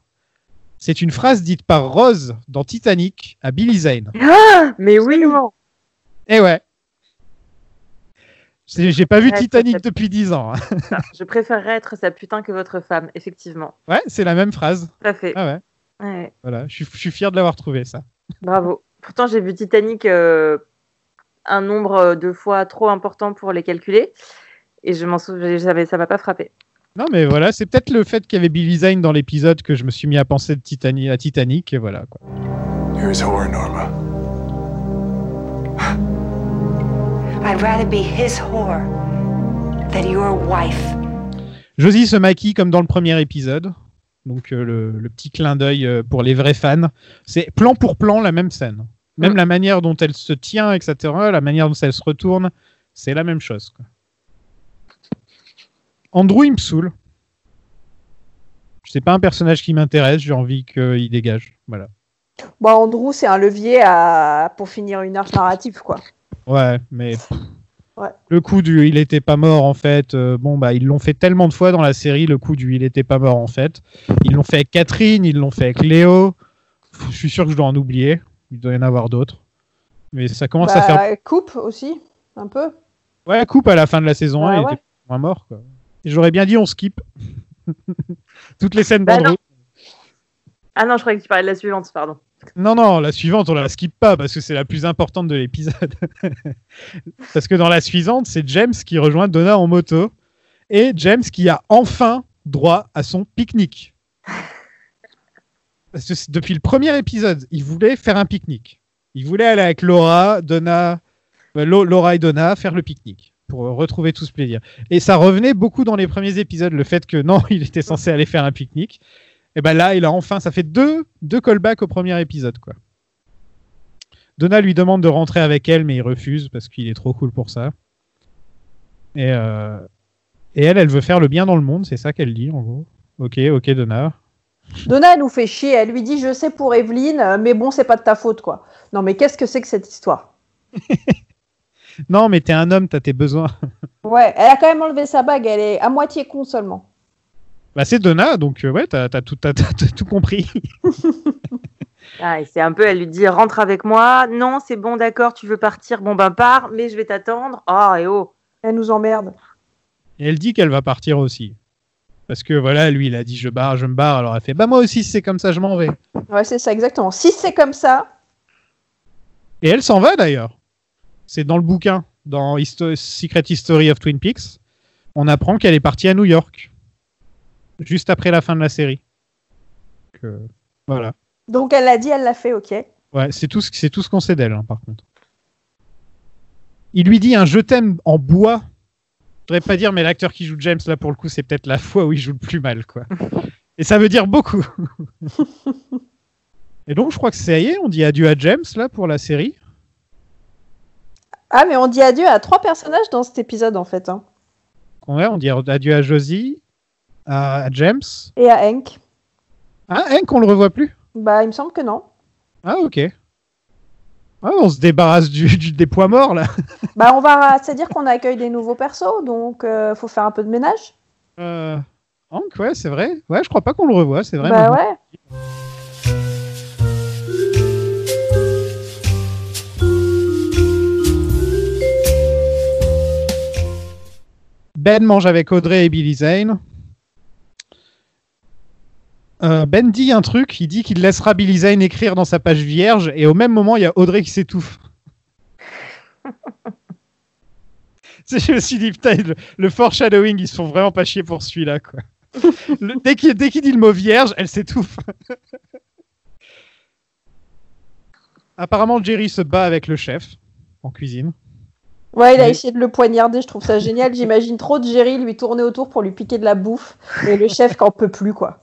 C'est une phrase dite par Rose dans Titanic à Billy Zane. Ah, mais oui. Eh ouais. J'ai pas vu Titanic depuis 10 ans. hein. *laughs* Je préférerais être sa putain que votre femme, effectivement. Ouais, c'est la même phrase. Tout à fait. Ah ouais. Ouais, Voilà, je suis, je suis fier de l'avoir trouvé ça. bravo. Pourtant, j'ai vu Titanic euh, un nombre de fois trop important pour les calculer. Et je m'en souviens, ça m'a pas frappé. Non, mais voilà, c'est peut-être le fait qu'il y avait Billy Zane dans l'épisode que je me suis mis à penser de Titanic, à Titanic, et voilà. Quoi. You're his whore, Norma. I'd rather be his whore than your wife. Josie se maquille comme dans le premier épisode. Donc euh, le, le petit clin d'œil euh, pour les vrais fans. C'est plan pour plan la même scène. Même la manière dont elle se tient, etc., la manière dont elle se retourne, c'est la même chose. Quoi. Andrew, il me saoule. C'est pas un personnage qui m'intéresse, j'ai envie qu'il dégage. Voilà. Bon, Andrew, c'est un levier à... pour finir une arche narrative, quoi. Ouais, mais Ouais. le coup du il était pas mort en fait, euh, bon bah ils l'ont fait tellement de fois dans la série, le coup du il était pas mort en fait. Ils l'ont fait avec Catherine, ils l'ont fait avec Léo. Pff, Je suis sûr que je dois en oublier. Il doit y en avoir d'autres. Mais ça commence à faire. Bah, Coupe aussi, un peu. Ouais, coupe à la fin de la saison 1, Ouais, il était moins mort quoi. J'aurais bien dit on skip. *laughs* Toutes les scènes Bah d'Andrew. Ah non, je croyais que tu parlais de la suivante, pardon. Non, non, la suivante, on la skip pas parce que c'est la plus importante de l'épisode. *laughs* parce que dans la suivante, c'est James qui rejoint Donna en moto et James qui a enfin droit à son pique-nique. *laughs* Parce que depuis le premier épisode, il voulait faire un pique-nique. Il voulait aller avec Laura, Donna, euh, Laura et Donna faire le pique-nique pour euh, retrouver tout ce plaisir. Et ça revenait beaucoup dans les premiers épisodes, le fait que *laughs* non, il était censé aller faire un pique-nique. Et ben là, il a enfin, ça fait deux, deux callbacks au premier épisode, quoi. Donna lui demande de rentrer avec elle, mais il refuse parce qu'il est trop cool pour ça. Et, euh, et elle, elle veut faire le bien dans le monde, c'est ça qu'elle dit, en gros. Ok, ok, Donna. Donna, elle nous fait chier. Elle lui dit Je sais pour Evelyne, euh, mais bon, c'est pas de ta faute, quoi. Non, mais qu'est-ce que c'est que cette histoire? *laughs* Non, mais t'es un homme, t'as tes besoins. *laughs* Ouais, elle a quand même enlevé sa bague. Elle est à moitié con seulement. Bah, c'est Donna, donc euh, ouais, t'as tout, t'as- t'as- t'as tout compris. *laughs* Ah, et c'est un peu, elle lui dit rentre avec moi. Non, c'est bon, d'accord, tu veux partir. Bon, ben pars, mais je vais t'attendre. Oh, et oh. Elle nous emmerde. Et elle dit qu'elle va partir aussi. Parce que voilà, lui, il a dit je barre, je me barre. Alors elle fait bah moi aussi, si c'est comme ça, je m'en vais. Ouais, c'est ça, exactement. Si c'est comme ça, Et elle s'en va d'ailleurs. C'est dans le bouquin, dans Histo- Secret History of Twin Peaks. On apprend qu'elle est partie à New York. Juste après la fin de la série. Que- voilà. donc elle l'a dit, elle l'a fait, ok. Ouais, c'est tout, ce- c'est tout ce qu'on sait d'elle, hein, par contre. Il lui dit un je t'aime en bois. Je voudrais pas dire, mais l'acteur qui joue James, là, pour le coup, c'est peut-être la fois où il joue le plus mal, quoi. *laughs* Et ça veut dire beaucoup. *laughs* Et donc, je crois que ça y est, on dit adieu à James, là, pour la série. Ah, mais on dit adieu à trois personnages dans cet épisode, en fait. hein. Ouais, on dit adieu à Josie, à, James. Et à Hank. Ah, Hank, on le revoit plus? Bah, il me semble que non. Ah, ok. Ah, on se débarrasse du, du- des poids morts, là. *laughs* Bah, on va. C'est-à-dire qu'on accueille des nouveaux persos, donc euh, faut faire un peu de ménage. Euh, Hank, ouais, c'est vrai. Ouais, je crois pas qu'on le revoit, c'est vrai. bah, maintenant. ouais. Ben mange avec Audrey et Billy Zane. Euh, ben dit un truc, il dit qu'il laissera Billy Zane écrire dans sa page vierge, et au même moment, il y a Audrey qui s'étouffe. *laughs* Je me suis dit, putain, le, le foreshadowing, ils se font vraiment pas chier pour celui-là, quoi. *laughs* Le- dès qu'il dès qu'il dit le mot vierge, elle s'étouffe. *laughs* Apparemment, Jerry se bat avec le chef en cuisine. Ouais, il a Mais- essayé de le poignarder, je trouve ça génial. J'imagine trop de Jerry lui tourner autour pour lui piquer de la bouffe. Et le chef qu'en peut plus, quoi.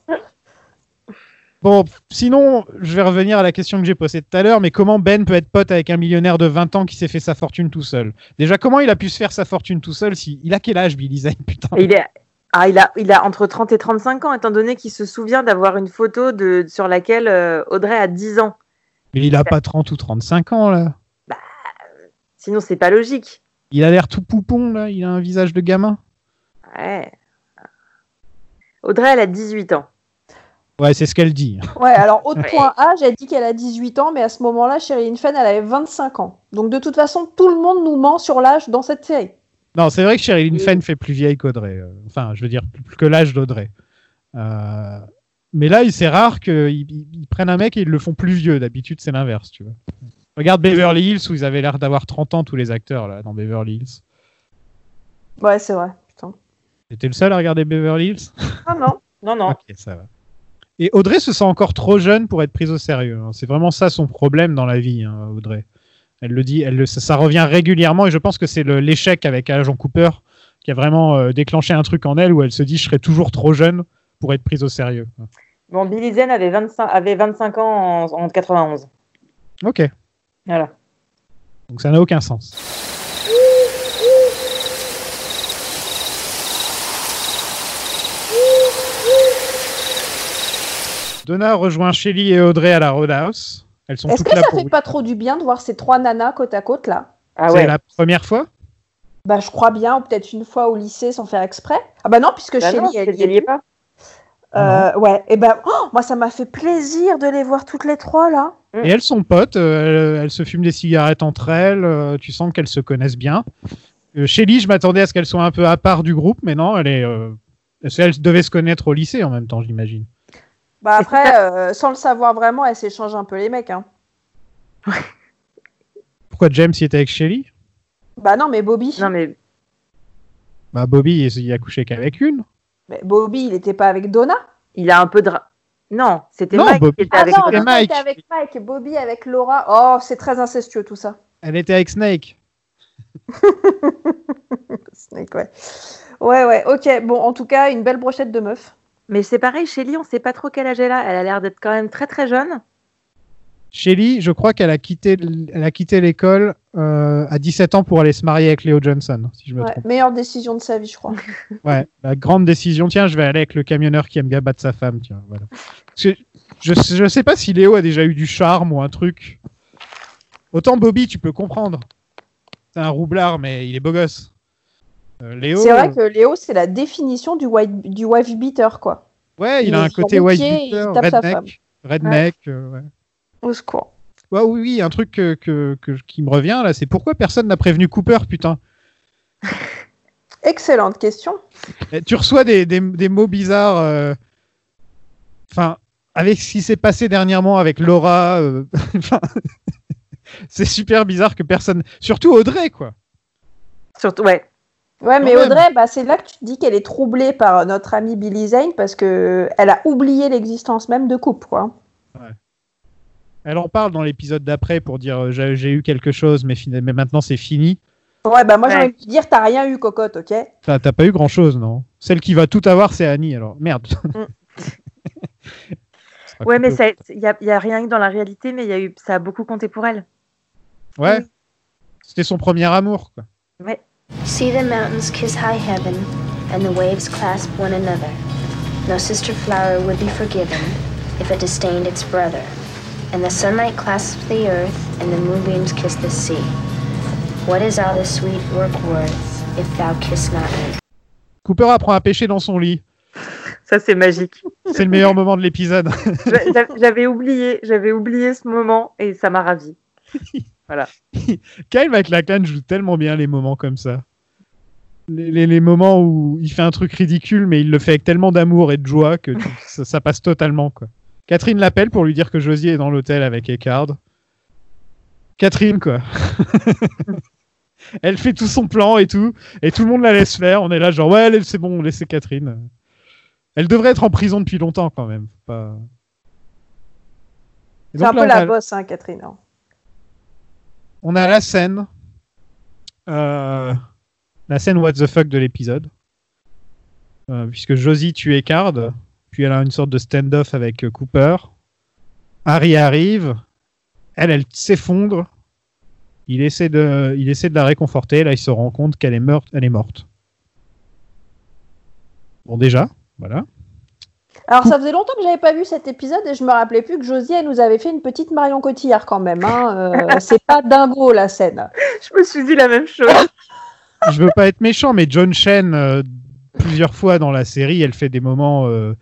Bon, sinon, je vais revenir à la question que j'ai posée tout à l'heure, mais comment Ben peut être pote avec un millionnaire de 20 ans qui s'est fait sa fortune tout seul? Déjà, comment il a pu se faire sa fortune tout seul si... Il a quel âge, Billy Zane, putain? Il est, Ah, il a, il a entre 30 et 35 ans, étant donné qu'il se souvient d'avoir une photo de, sur laquelle euh, Audrey a 10 ans. Mais il a pas 30 ou 35 ans, là. Sinon, c'est pas logique. Il a l'air tout poupon, là. Il a un visage de gamin. Ouais. Audrey, elle a 18 ans. Ouais, c'est ce qu'elle dit. *laughs* Ouais, alors autre point âge, elle dit qu'elle a 18 ans, mais à ce moment-là, Sherilyn Fenn, elle avait 25 ans. Donc de toute façon, tout le monde nous ment sur l'âge dans cette série. Non, c'est vrai que Sherilyn Fenn fait plus vieille qu'Audrey. euh, Enfin, je veux dire, plus, que l'âge d'Audrey. Euh, Mais là, il- c'est rare qu'ils ils- ils prennent un mec et ils le font plus vieux. D'habitude, c'est l'inverse, tu vois. Regarde Beverly Hills où ils avaient l'air d'avoir 30 ans tous les acteurs là dans Beverly Hills. Ouais, c'est vrai. Putain. T'étais le seul à regarder Beverly Hills? Ah non. Non, non. Ok, ça va. Et Audrey se sent encore trop jeune pour être prise au sérieux. hein. C'est vraiment ça son problème dans la vie, hein, Audrey. Elle le dit, elle le, ça, ça revient régulièrement et je pense que c'est l'échec avec Agent Cooper qui a vraiment euh, déclenché un truc en elle où elle se dit je serai toujours trop jeune pour être prise au sérieux. Bon, Billy Zen avait 25, avait 25 ans en, en 91. Ok, Voilà. donc ça n'a aucun sens. Donna rejoint Shelly et Audrey à la Roadhouse. Elles sont Est-ce toutes que là ça pour. fait pas trop du bien de voir ces trois nanas côte à côte là? Ah C'est ouais. la première fois? Bah, je crois bien, ou peut-être une fois au lycée sans faire exprès. Ah bah non, puisque Bah Shelly, non, elle elle y est pas. Euh, ouais, et ben, oh, moi, ça m'a fait plaisir de les voir toutes les trois là. Et elles sont potes, euh, elles, elles se fument des cigarettes entre elles, euh, tu sens qu'elles se connaissent bien. Euh, Shelly, je m'attendais à ce qu'elle soit un peu à part du groupe, mais non, elle est. Euh, qu'elles devaient se connaître au lycée en même temps, j'imagine. Bah après, euh, sans le savoir vraiment, elle s'échange un peu les mecs. Hein. Pourquoi James y était avec Shelly? Bah non, mais Bobby. Non, mais Bah Bobby, il y a couché qu'avec une. Mais Bobby, il était pas avec Donna? il a un peu de. Non, c'était Non, Mike Bobby- qui était Ah avec non. Donna Mike. était avec Mike, Bobby avec Laura. Oh, c'est très incestueux tout ça. Elle était avec Snake. *laughs* Snake, ouais. Ouais, ouais, ok. Bon, en tout cas, une belle brochette de meufs. Mais c'est pareil, Shelly, on sait pas trop quel âge elle a. Elle a l'air d'être quand même très très jeune. Shelly, je crois qu'elle a quitté, elle a quitté l'école euh, à 17 ans pour aller se marier avec Léo Johnson, si je me Ouais, trompe. meilleure décision de sa vie, je crois. *laughs* Ouais, la grande décision. Tiens, je vais aller avec le camionneur qui aime bien battre sa femme. Tiens, voilà. Je, je sais pas si Léo a déjà eu du charme ou un truc. Autant Bobby, tu peux comprendre. C'est un roublard, mais il est beau gosse. Euh, Léo, C'est vrai que Léo, c'est la définition du, white, du wife beater, quoi. ouais, il, il a un côté il beater, redneck, redneck. euh, ouais. Au secours. Ouais, oui, oui, un truc que, que- que- qui me revient là, c'est pourquoi personne n'a prévenu Cooper, putain? *laughs* Excellente question. Eh, Tu reçois des, des- des mots bizarres. euh, Enfin, avec ce qui s'est passé dernièrement avec Laura, euh, *laughs* enfin, c'est super bizarre que personne. Surtout Audrey, quoi. Surtout, ouais. Ouais, mais même. Audrey, bah, c'est là que tu te dis qu'elle est troublée par notre amie Billy Zane parce que elle a oublié l'existence même de couple, quoi. Elle en parle dans l'épisode d'après pour dire euh, j'ai j'ai eu quelque chose, mais, maintenant c'est fini. Ouais, bah moi j'ai envie de te dire, t'as rien eu, cocotte, ok? T'as t'as pas eu grand chose, non? Celle qui va tout avoir, c'est Annie, alors. Merde. *laughs* Sera Ouais, mais il n'y a, y a rien eu dans la réalité, mais y a eu, ça a beaucoup compté pour elle. Ouais. C'était son premier amour, quoi. Ouais. See the mountains kiss high heaven, and the waves clasp one another. No sister flower would be forgiven if it disdained its brother. And the sunlight clasps the earth, and the moonbeams kiss the sea. What is all this sweet work worth if thou kiss not me? Cooper apprend à pêcher dans son lit. Ça, c'est magique. C'est le meilleur moment de l'épisode. *laughs* J'a- j'a- j'avais oublié, j'avais oublié ce moment et ça m'a ravi. *laughs* Kyle MacLachlan joue tellement bien les moments comme ça. Les, les- les moments où il fait un truc ridicule, mais il le fait avec tellement d'amour et de joie que tu- ça, ça passe totalement. Quoi. Catherine l'appelle pour lui dire que Josie est dans l'hôtel avec Eckhard. Catherine, quoi. *laughs* Elle fait tout son plan et tout, et tout le monde la laisse faire. On est là, genre, ouais, c'est bon, laissez Catherine. Elle devrait être en prison depuis longtemps quand même. Pas... C'est un là, peu la a- bosse, hein, Catherine. hein. on a la scène, euh, la scène what the fuck de l'épisode, Euh, puisque Josie tue Eckhard, puis elle a une sorte de stand-off avec euh, Cooper. Harry arrive, elle, elle s'effondre. Il essaie de, il essaie de la réconforter. Là, il se rend compte qu'elle est morte. Elle est morte. Bon, déjà, voilà. Alors, ça faisait longtemps que j'avais pas vu cet épisode et je me rappelais plus que Josie, elle nous avait fait une petite Marion Cotillard quand même. Hein. Euh, *laughs* c'est pas dingo la scène. Je me suis dit la même chose. Je veux pas être méchant, mais John Chen, euh, plusieurs fois dans la série, elle fait des moments euh,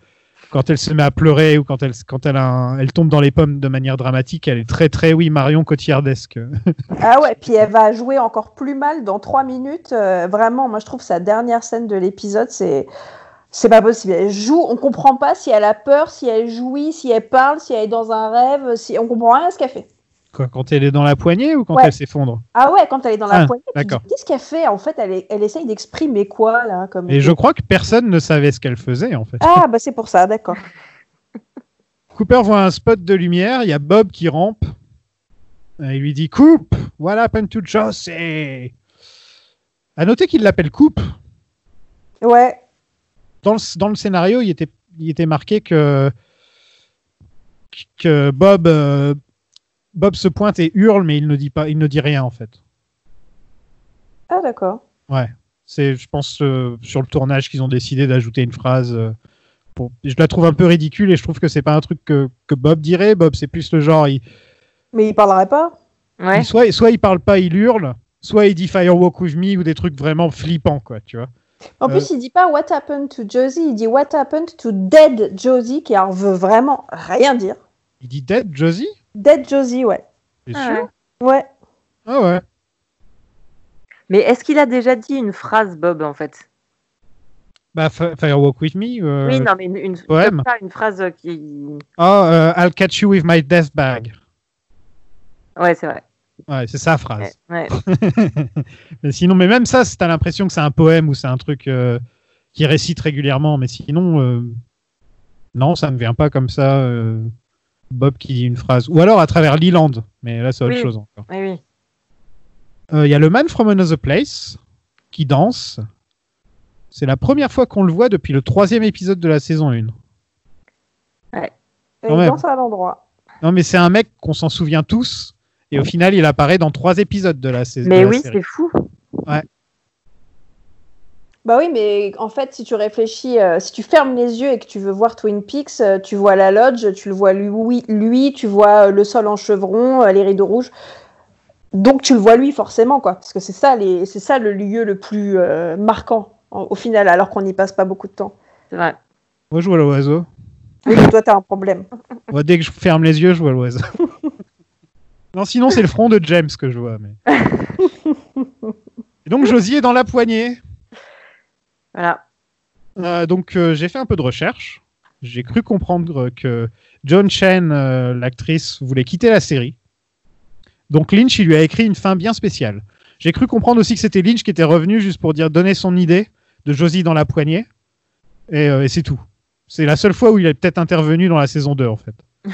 quand elle se met à pleurer ou quand elle, quand elle, elle tombe dans les pommes de manière dramatique. Elle est très, très, oui, Marion Cotillardesque. *laughs* Ah ouais, puis elle va jouer encore plus mal dans trois minutes. Euh, vraiment, moi je trouve sa dernière scène de l'épisode, c'est. C'est pas possible. Elle joue, on comprend pas si elle a peur, si elle jouit, si elle parle, si elle est dans un rêve, si on comprend rien à ce qu'elle fait. Quoi, quand elle est dans la poignée ou quand Ouais. elle s'effondre? Ah ouais, quand elle est dans la Ah, poignée, qu'est-ce qu'elle fait En fait, elle, est- elle essaye d'exprimer quoi là comme Et je crois que personne ne savait ce qu'elle faisait en fait. Ah bah c'est pour ça, d'accord. *laughs* Cooper voit un spot de lumière, il y a Bob qui rampe. Il lui dit Coupe What happened to Josie? À noter qu'il l'appelle Coupe. Ouais. Dans le, dans le scénario, il était, il était marqué que, que Bob, euh, Bob se pointe et hurle, mais il ne dit, pas, il ne dit rien en fait. Ah d'accord. Ouais. C'est, je pense, euh, sur le tournage qu'ils ont décidé d'ajouter une phrase. euh, pour... Je la trouve un peu ridicule et je trouve que c'est pas un truc que, que Bob dirait. Bob, c'est plus le genre. Il, Mais il parlerait pas Ouais. il- soit, soit il parle pas, il hurle, soit il dit Firewalk with me ou des trucs vraiment flippants, quoi, tu vois. En Euh, plus, il dit pas What happened to Josie, il dit What happened to dead Josie, qui alors veut vraiment rien dire. Il dit Dead Josie? Dead Josie, ouais. T'es Ah sûr? Ouais. Ah ouais. Mais est-ce qu'il a déjà dit une phrase, Bob, en fait? Bah, Fi- Firewalk with me. euh, Oui, non, mais une, une, poème. ça, une phrase qui. Oh, euh, I'll catch you with my death bag. Ouais, c'est vrai. Ouais, c'est sa phrase. Ouais. *laughs* mais sinon, mais même ça, t'as l'impression que c'est un poème ou c'est un truc euh, qu'il récite régulièrement. Mais sinon, euh, non, ça ne vient pas comme ça. Bob qui dit une phrase. Ou alors à travers Leland. Mais là, c'est autre Oui. chose encore. Oui, oui. Euh, Il y a le Man from Another Place qui danse. C'est la première fois qu'on le voit depuis le troisième épisode de la saison 1. Et Quand il danse à l'endroit. Non, mais c'est un mec qu'on s'en souvient tous. Et au final, il apparaît dans trois épisodes de la saison. Mais oui, c'est fou. Ouais. Bah oui, mais en fait, si tu réfléchis, euh, si tu fermes les yeux et que tu veux voir Twin Peaks, euh, tu vois la lodge, tu le vois lui, lui tu vois euh, le sol en chevron, euh, les rideaux rouges. Donc tu le vois lui forcément, quoi. Parce que c'est ça, les... c'est ça le lieu le plus euh, marquant en- au final, alors qu'on n'y passe pas beaucoup de temps. C'est vrai. Moi, je vois l'oiseau. Oui, mais toi, t'as un problème. *laughs* Moi, dès que je ferme les yeux, je vois l'oiseau. *laughs* non, sinon, c'est le front de James que je vois. Mais... *laughs* Et donc, Josie est dans la poignée. Voilà. Euh, donc, euh, j'ai fait un peu de recherche. J'ai cru comprendre que John Chen, euh, l'actrice, voulait quitter la série. Donc, Lynch, il lui a écrit une fin bien spéciale. J'ai cru comprendre aussi que c'était Lynch qui était revenu juste pour dire donner son idée de Josie dans la poignée. Et, euh, et c'est tout. C'est la seule fois où il est peut-être intervenu dans la saison 2, en fait. *laughs*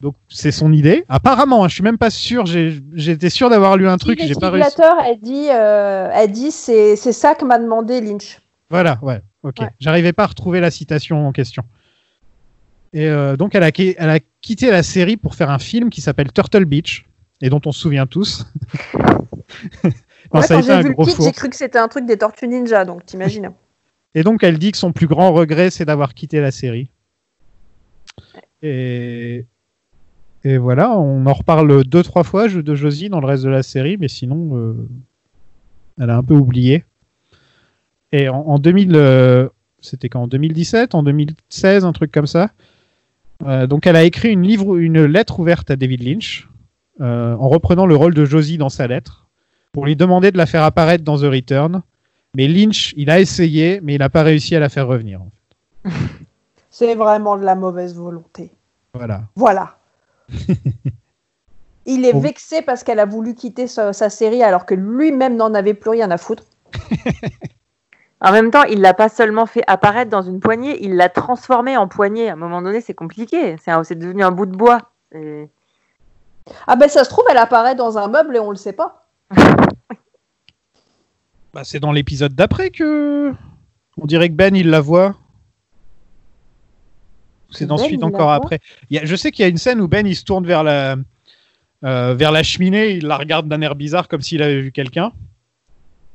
Donc, c'est son idée. Apparemment, hein, je suis même pas sûr. j'ai- J'étais sûr d'avoir lu un truc, Si j'ai pas réussi. Elle dit, euh, elle dit c'est, c'est ça que m'a demandé Lynch. Voilà, ouais, ok. Ouais. J'arrivais pas à retrouver la citation en question. Et euh, donc, elle a, qui- elle a quitté la série pour faire un film qui s'appelle Turtle Beach, et dont on se souvient tous. *laughs* Non, Ouais, ça a quand j'ai vu le titre, j'ai cru que c'était un truc des Tortues Ninja, donc t'imagines. *laughs* Et donc, elle dit que son plus grand regret, c'est d'avoir quitté la série. Et... et voilà, on en reparle deux, trois fois de Josie dans le reste de la série, mais sinon, euh, elle a un peu oublié. Et en, en 2000, euh, c'était quand En 2017, en 2016, un truc comme ça. Euh, donc, elle a écrit une, livre, une lettre ouverte à David Lynch, euh, en reprenant le rôle de Josie dans sa lettre, pour lui demander de la faire apparaître dans The Return. Mais Lynch, il a essayé, mais il n'a pas réussi à la faire revenir. en fait. *laughs* C'est vraiment de la mauvaise volonté. Voilà. Voilà. *laughs* Il est vexé parce qu'elle a voulu quitter sa, sa série alors que lui-même n'en avait plus rien à foutre. *laughs* En même temps, il l'a pas seulement fait apparaître dans une poignée, il l'a transformé en poignée. À un moment donné, c'est compliqué. C'est devenu un bout de bois. Et- Ah ben ça se trouve, elle apparaît dans un meuble et on le sait pas. *laughs* Bah, c'est dans l'épisode d'après que. On dirait que Ben, il la voit. C'est Ben, ensuite encore après. Il y a- je sais qu'il y a une scène où Ben, il se tourne vers la, euh, vers la cheminée, il la regarde d'un air bizarre comme s'il avait vu quelqu'un.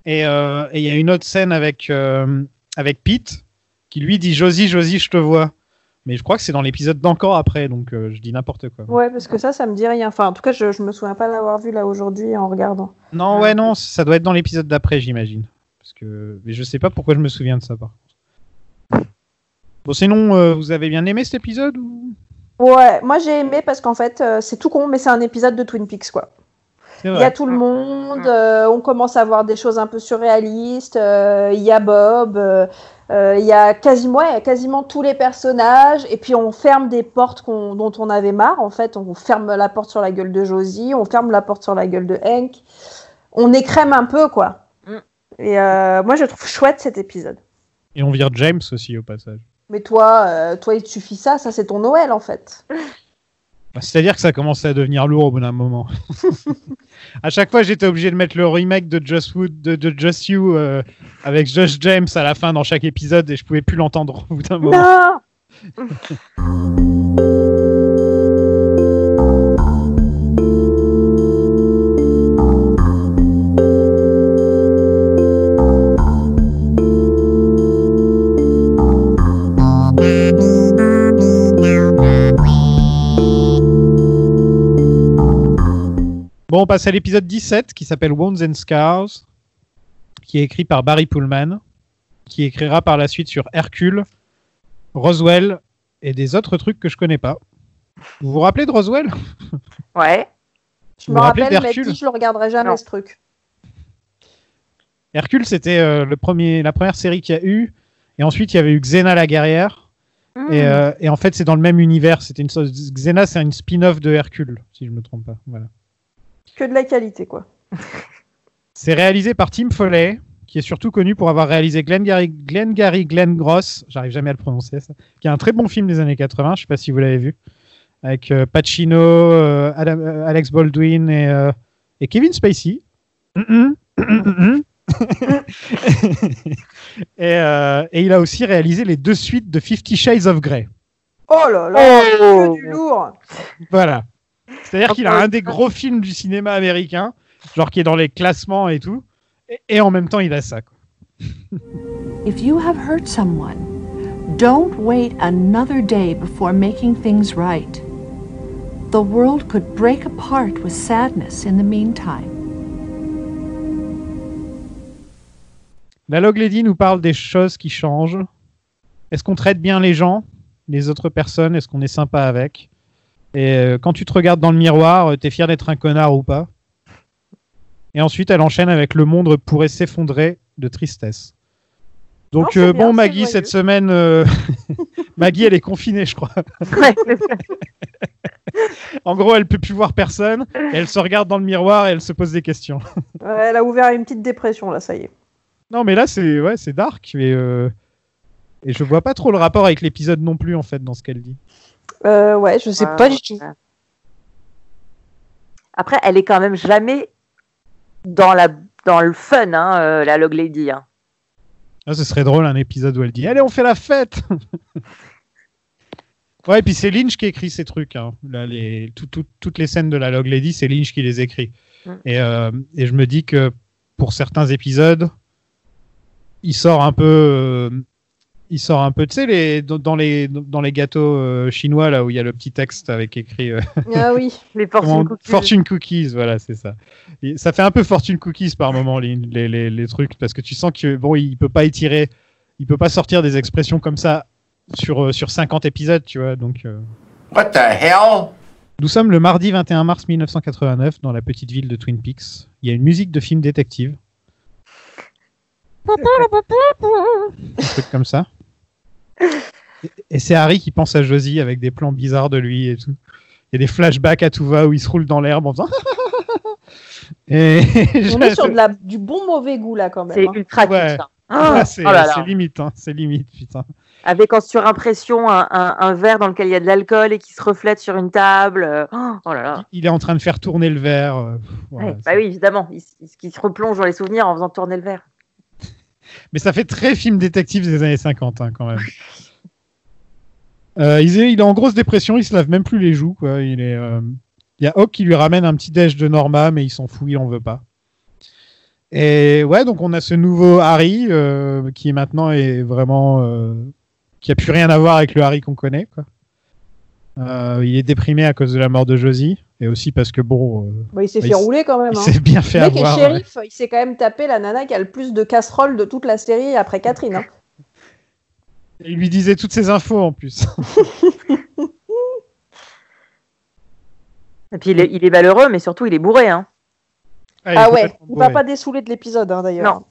Et euh, et il y a une autre scène avec, euh, avec Pete. qui lui dit Josie, Josie, je te vois. Mais je crois que c'est dans l'épisode d'encore après, donc euh, je dis n'importe quoi. Ouais, parce que ça, ça me dit rien. Enfin, en tout cas, je, je me souviens pas l'avoir vu là aujourd'hui en regardant. Non, ouais, non, ça doit être dans l'épisode d'après, j'imagine. Parce que, mais je sais pas pourquoi je me souviens de ça par contre. Bon, sinon, euh, vous avez bien aimé cet épisode ou... Ouais, moi j'ai aimé parce qu'en fait, c'est tout con, mais c'est un épisode de Twin Peaks, quoi. Il y a tout le monde, euh, on commence à voir des choses un peu surréalistes, euh, il y a Bob, euh, euh, il y a quasiment, ouais, quasiment tous les personnages, et puis on ferme des portes dont on avait marre, en fait, on ferme la porte sur la gueule de Josie, on ferme la porte sur la gueule de Hank, on écrème un peu, quoi. Mm. Et euh, moi je trouve chouette cet épisode. Et on vire James aussi au passage. Mais toi, euh, toi il te suffit ça, ça c'est ton Noël en fait. *laughs* Bah, C'est-à-dire que ça commençait à devenir lourd au bout d'un moment. *laughs* à chaque fois, j'étais obligé de mettre le remake de Just Wood, de, de Just You euh, avec Josh James à la fin dans chaque épisode et je pouvais plus l'entendre au bout d'un moment. Non *laughs* Bon, on passe à l'épisode 17 qui s'appelle Wounds and Scars, qui est écrit par Barry Pullman, qui écrira par la suite sur Hercule, Roswell et des autres trucs que je connais pas. Vous vous rappelez de Roswell? Ouais. Je me rappelle, mais dit, je le regarderai jamais Non. ce truc. Hercule, c'était euh, le premier, la première série qu'il y a eu. Et ensuite, il y avait eu Xena la guerrière. Et, euh, et en fait, c'est dans le même univers. C'était une sorte- Xena, c'est une spin-off de Hercule, si je me trompe pas. Voilà. Que de la qualité, quoi. *laughs* C'est réalisé par Tim Foley, qui est surtout connu pour avoir réalisé Glengarry, Glengarry Glen Gross, j'arrive jamais à le prononcer, ça, qui est un très bon film des années 80, je sais pas si vous l'avez vu, avec euh, Pacino, euh, Adam- euh, Alex Baldwin et, euh, et Kevin Spacey. *laughs* Et, euh, et il a aussi réalisé les deux suites de Fifty Shades of Grey. Oh là là, Oh. que du lourd. Voilà. C'est-à-dire qu'il a un des gros films du cinéma américain, genre qui est dans les classements et tout, et, et en même temps il a ça. quoi. *laughs* If you have hurt someone, don't wait another day before making things right. The world could break apart with sadness in the meantime. La Log Lady nous parle des choses qui changent. Est-ce qu'on traite bien les gens, les autres personnes? Est-ce qu'on est sympa avec? Et euh, quand tu te regardes dans le miroir, euh, t'es fier d'être un connard ou pas Et ensuite, elle enchaîne avec le monde pourrait s'effondrer de tristesse. Donc, euh, bien, bon, Maggie, cette semaine, euh, *laughs* Maggie, elle est confinée, je crois. *laughs* Ouais. *laughs* En gros, elle peut plus voir personne. elle se regarde dans le miroir et elle se pose des questions. Ouais, elle a ouvert une petite dépression, là, ça y est. Non, mais là, c'est ouais, c'est dark. Et, euh, et je vois pas trop le rapport avec l'épisode non plus, en fait, dans ce qu'elle dit. Euh, ouais, je sais pas du tout. ouais. Après, elle est quand même jamais dans, la, dans le fun, hein, euh, la Log Lady. hein. Ah, ce serait drôle un épisode où elle dit Allez, on fait la fête *laughs* Ouais, et puis c'est Lynch qui écrit ces trucs. hein. Là, les, tout- tout- toutes les scènes de la Log Lady, c'est Lynch qui les écrit. Mm. Et, euh, et je me dis que pour certains épisodes, il sort un peu. Euh, il sort un peu, tu sais, les, dans, les, dans les gâteaux euh, chinois, là où il y a le petit texte avec écrit euh, Ah oui. Les *laughs* comment- fortune cookies. Fortune Cookies, voilà, c'est ça. Et ça fait un peu Fortune Cookies par moment, les, les, les, les trucs, parce que tu sens que bon, il peut pas étirer, il peut pas sortir des expressions comme ça sur, euh, sur 50 épisodes, tu vois. Donc, euh, What the hell? nous sommes le mardi 21 mars 1989 dans la petite ville de Twin Peaks. Il y a une musique de film détective. Un truc comme ça. Et- c'est Harry qui pense à Josie avec des plans bizarres de lui et tout. Il y a des flashbacks à tout va où il se roule dans l'herbe en faisant. *laughs* et On est *laughs* sur de la, du bon mauvais goût, là, quand même. C'est hein. ultra Ouais. hein. Ah, Oh, c'est oh limite, hein, c'est limite, putain. Avec en surimpression un, un, un verre dans lequel il y a de l'alcool et qui se reflète sur une table. euh, Oh là là. Il est en train de faire tourner le verre. euh, voilà, Ouais, bah oui, évidemment. Il se replonge dans les souvenirs en faisant tourner le verre. Mais ça fait très film détective des années 50 hein, quand même. Euh, il, est, il est en grosse dépression, il se lave même plus les joues. Quoi. Il est, euh, y a Hawk qui lui ramène un petit déj de Norma, mais il s'en fout, il en veut pas. Et ouais, donc on a ce nouveau Harry euh, qui maintenant est vraiment euh, qui a plus rien à voir avec le Harry qu'on connaît. Euh, il est déprimé à cause de la mort de Josie et aussi parce que bon. euh, Bah, il s'est bah, fait rouler quand même. Il hein. s'est bien fait le mec avoir. est shérif, il s'est quand même tapé la nana qui a le plus de casseroles de toute la série après Catherine. hein. Il lui disait toutes ces infos en plus. *laughs* Et puis il est, il est malheureux, mais surtout il est bourré. Hein. Ah ouais, il va pas dessoulé de l'épisode hein, d'ailleurs.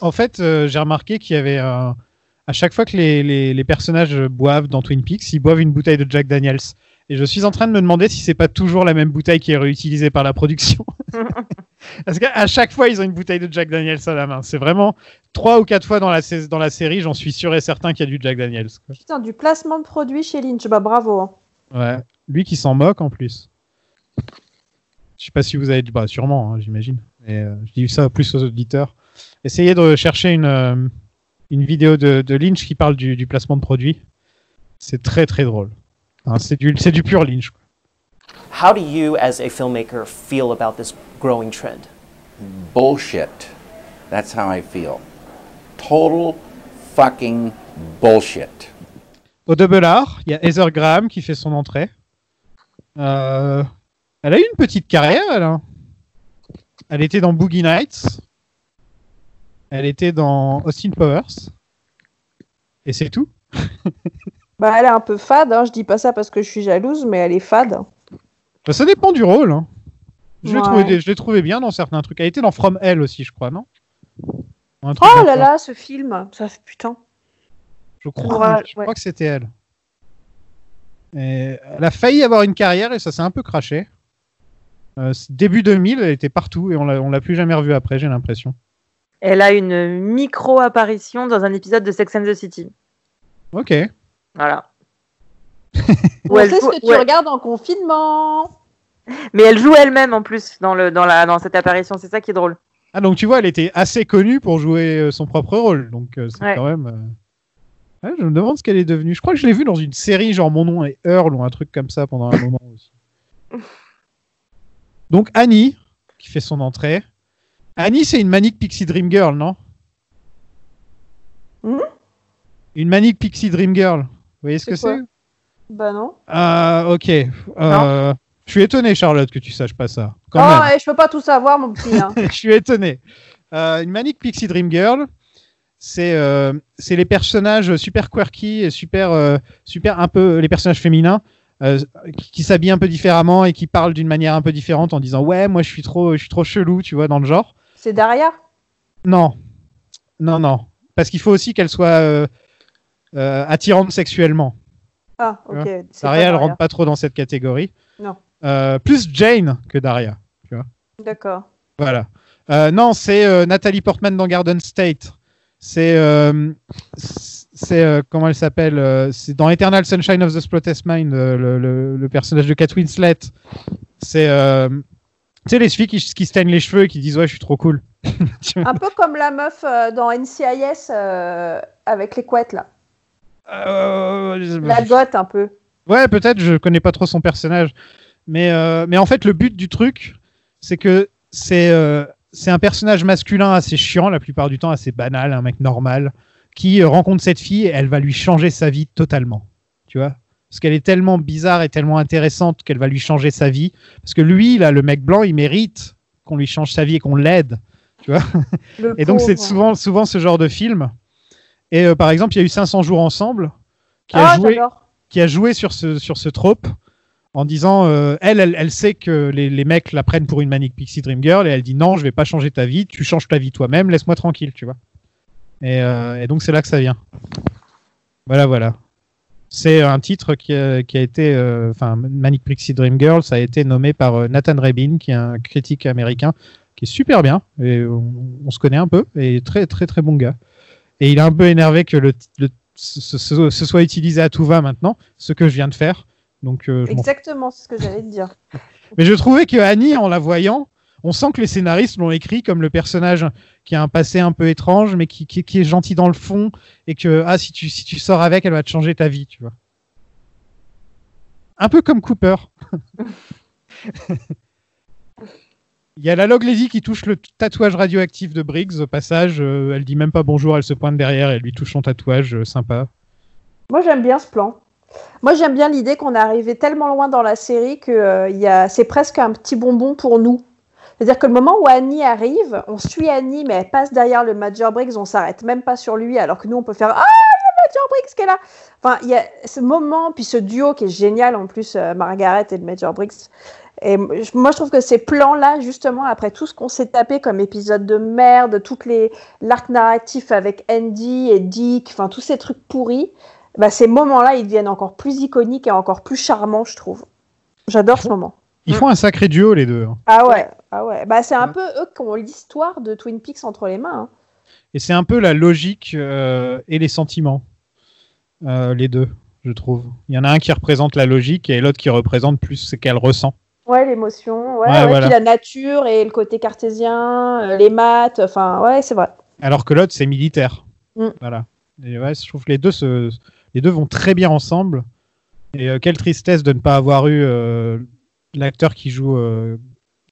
En fait, euh, j'ai remarqué qu'il y avait un- à chaque fois que les, les- les personnages boivent dans Twin Peaks, ils boivent une bouteille de Jack Daniels. Et je suis en train de me demander si c'est pas toujours la même bouteille qui est réutilisée par la production. *laughs* Parce qu'à chaque fois, ils ont une bouteille de Jack Daniels à la main. C'est vraiment trois ou quatre fois dans la, sais- dans la série, j'en suis sûr et certain qu'il y a du Jack Daniels. quoi. Putain, du placement de produit chez Lynch, bah bravo. hein. Ouais. Lui qui s'en moque en plus. Je sais pas si vous avez dit, bah sûrement, hein, j'imagine. Et euh, je dis ça plus aux auditeurs. Essayez de chercher une, euh, une vidéo de, de Lynch qui parle du, du placement de produits. C'est très très drôle. Hein, c'est du, du pur Lynch. quoi. How do you, as a filmmaker, feel about this growing trend? Bullshit. That's how I feel. Total fucking bullshit. Au double R, il y a Heather Graham qui fait son entrée. Euh, elle a eu une petite carrière, elle. hein. Elle était dans Boogie Nights. Elle était dans Austin Powers. Et c'est tout. *laughs* Bah elle est un peu fade, hein. je dis pas ça parce que je suis jalouse, mais elle est fade. Bah, ça dépend du rôle. hein. Je l'ai Ouais. trouvé, je l'ai trouvé bien dans certains trucs. Elle était dans From Hell aussi, je crois, non? Un truc Oh là là, ce film, ça fait putain. Je crois, Courage, je ouais. crois que c'était elle. Et elle a failli avoir une carrière et ça s'est un peu craché. Euh, début 2000, elle était partout et on l'a, on l'a plus jamais revue après, j'ai l'impression. Elle a une micro-apparition dans un épisode de Sex and the City. Ok. Voilà. *laughs* On Où elle sait ce que tu ouais. regardes en confinement. Mais elle joue elle-même en plus dans, le, dans, la, dans cette apparition, c'est ça qui est drôle. Ah donc tu vois, elle était assez connue pour jouer euh, son propre rôle, donc euh, c'est Ouais. quand même. euh, ouais, je me demande ce qu'elle est devenue. Je crois que je l'ai vue dans une série genre Mon nom est Earl ou un truc comme ça pendant un moment aussi. *laughs* Donc Annie qui fait son entrée. Annie, c'est une Manic Pixie Dream Girl, non? Hmm? Une Manic Pixie Dream Girl. Vous voyez ce que c'est? Bah non. Ah, ok. Euh, je suis étonné, Charlotte, que tu saches pas ça. Quand oh, même. ouais, je peux pas tout savoir, mon petit. hein. *laughs* je suis étonné. Euh, une Manic Pixie Dream Girl, c'est euh, c'est les personnages super quirky et super super un peu les personnages féminins euh, qui, qui s'habillent un peu différemment et qui parlent d'une manière un peu différente en disant ouais moi je suis trop je suis trop chelou tu vois dans le genre. C'est Daria? Non non non parce qu'il faut aussi qu'elle soit euh, euh, attirante sexuellement. Ah, ok. c'est Daria elle rentre pas trop dans cette catégorie. Non. Euh, plus Jane que Daria. Tu vois. D'accord. Voilà. Euh, non, c'est euh, Nathalie Portman dans Garden State. C'est c'est comment elle s'appelle C'est dans Eternal Sunshine of the Spotless Mind, le, le- le personnage de Kate Winslet. C'est sais les filles qui, qui se teignent les cheveux et qui disent ouais je suis trop cool. *laughs* Un peu comme la meuf dans NCIS euh, avec les couettes là. Euh, La goth un peu. Ouais, peut-être, je connais pas trop son personnage. Mais, euh, mais en fait, le but du truc, c'est que c'est euh, c'est un personnage masculin assez chiant, la plupart du temps assez banal, un mec normal, qui euh, rencontre cette fille et elle va lui changer sa vie totalement. Tu vois? Parce qu'elle est tellement bizarre et tellement intéressante qu'elle va lui changer sa vie. Parce que lui, là, le mec blanc, il mérite qu'on lui change sa vie et qu'on l'aide. Tu vois? Le Et donc, c'est souvent, souvent ce genre de film. Et euh, par exemple, il y a eu 500 jours ensemble, qui Ah, a joué j'adore. qui a joué sur ce, sur ce trope en disant euh, elle, elle, elle sait que les, les mecs la prennent pour une Manic Pixie Dream Girl et elle dit non, je vais pas changer ta vie, tu changes ta vie toi-même, laisse-moi tranquille, tu vois. Et, euh, et donc c'est là que ça vient. Voilà, voilà. C'est un titre qui a, qui a été, euh, enfin, Manic Pixie Dream Girl, ça a été nommé par Nathan Rabin, qui est un critique américain, qui est super bien, et on, on se connaît un peu, et très, très, très bon gars. Et il est un peu énervé que le, le- ce, ce- ce soit utilisé à tout va maintenant, ce que je viens de faire. Donc, euh, Exactement, c'est ce que j'allais te dire. *laughs* mais je trouvais que Annie, en la voyant, on sent que les scénaristes l'ont écrit comme le personnage qui a un passé un peu étrange, mais qui, qui- qui est gentil dans le fond, et que ah si tu si tu sors avec, elle va te changer ta vie, tu vois. Un peu comme Cooper. *laughs* Il y a la Log Lady qui touche le tatouage radioactif de Briggs au passage. euh, elle dit même pas bonjour, elle se pointe derrière et elle lui touche son tatouage, euh, sympa. Moi, j'aime bien ce plan. Moi, j'aime bien l'idée qu'on est arrivé tellement loin dans la série que euh, a... c'est presque un petit bonbon pour nous. C'est-à-dire que le moment où Annie arrive, on suit Annie, mais elle passe derrière le Major Briggs, on s'arrête même pas sur lui, alors que nous, on peut faire Ah, il y a Major Briggs qui est là Enfin, il y a ce moment, puis ce duo qui est génial en plus, euh, Margaret et le Major Briggs. Et moi, je trouve que ces plans-là, justement, après tout ce qu'on s'est tapé comme épisode de merde, toutes les l'arc narratif avec Andy et Dick, enfin tous ces trucs pourris, bah, ces moments-là, ils deviennent encore plus iconiques et encore plus charmants, je trouve. J'adore ce moment. Ils font un sacré duo, les deux. hein. Ah ouais, ah ouais. Bah, c'est un peu eux qui ont l'histoire de Twin Peaks entre les mains. hein. Et c'est un peu la logique euh, et les sentiments, euh, les deux, je trouve. Il y en a un qui représente la logique et l'autre qui représente plus ce qu'elle ressent. Ouais, l'émotion, ouais, Ouais, ouais, voilà. puis la nature et le côté cartésien, euh, les maths, enfin, ouais, c'est vrai. Alors que l'autre, c'est militaire. Mm. Voilà. Et ouais, je trouve que les deux, se... les deux vont très bien ensemble. Et euh, quelle tristesse de ne pas avoir eu euh, l'acteur qui joue euh,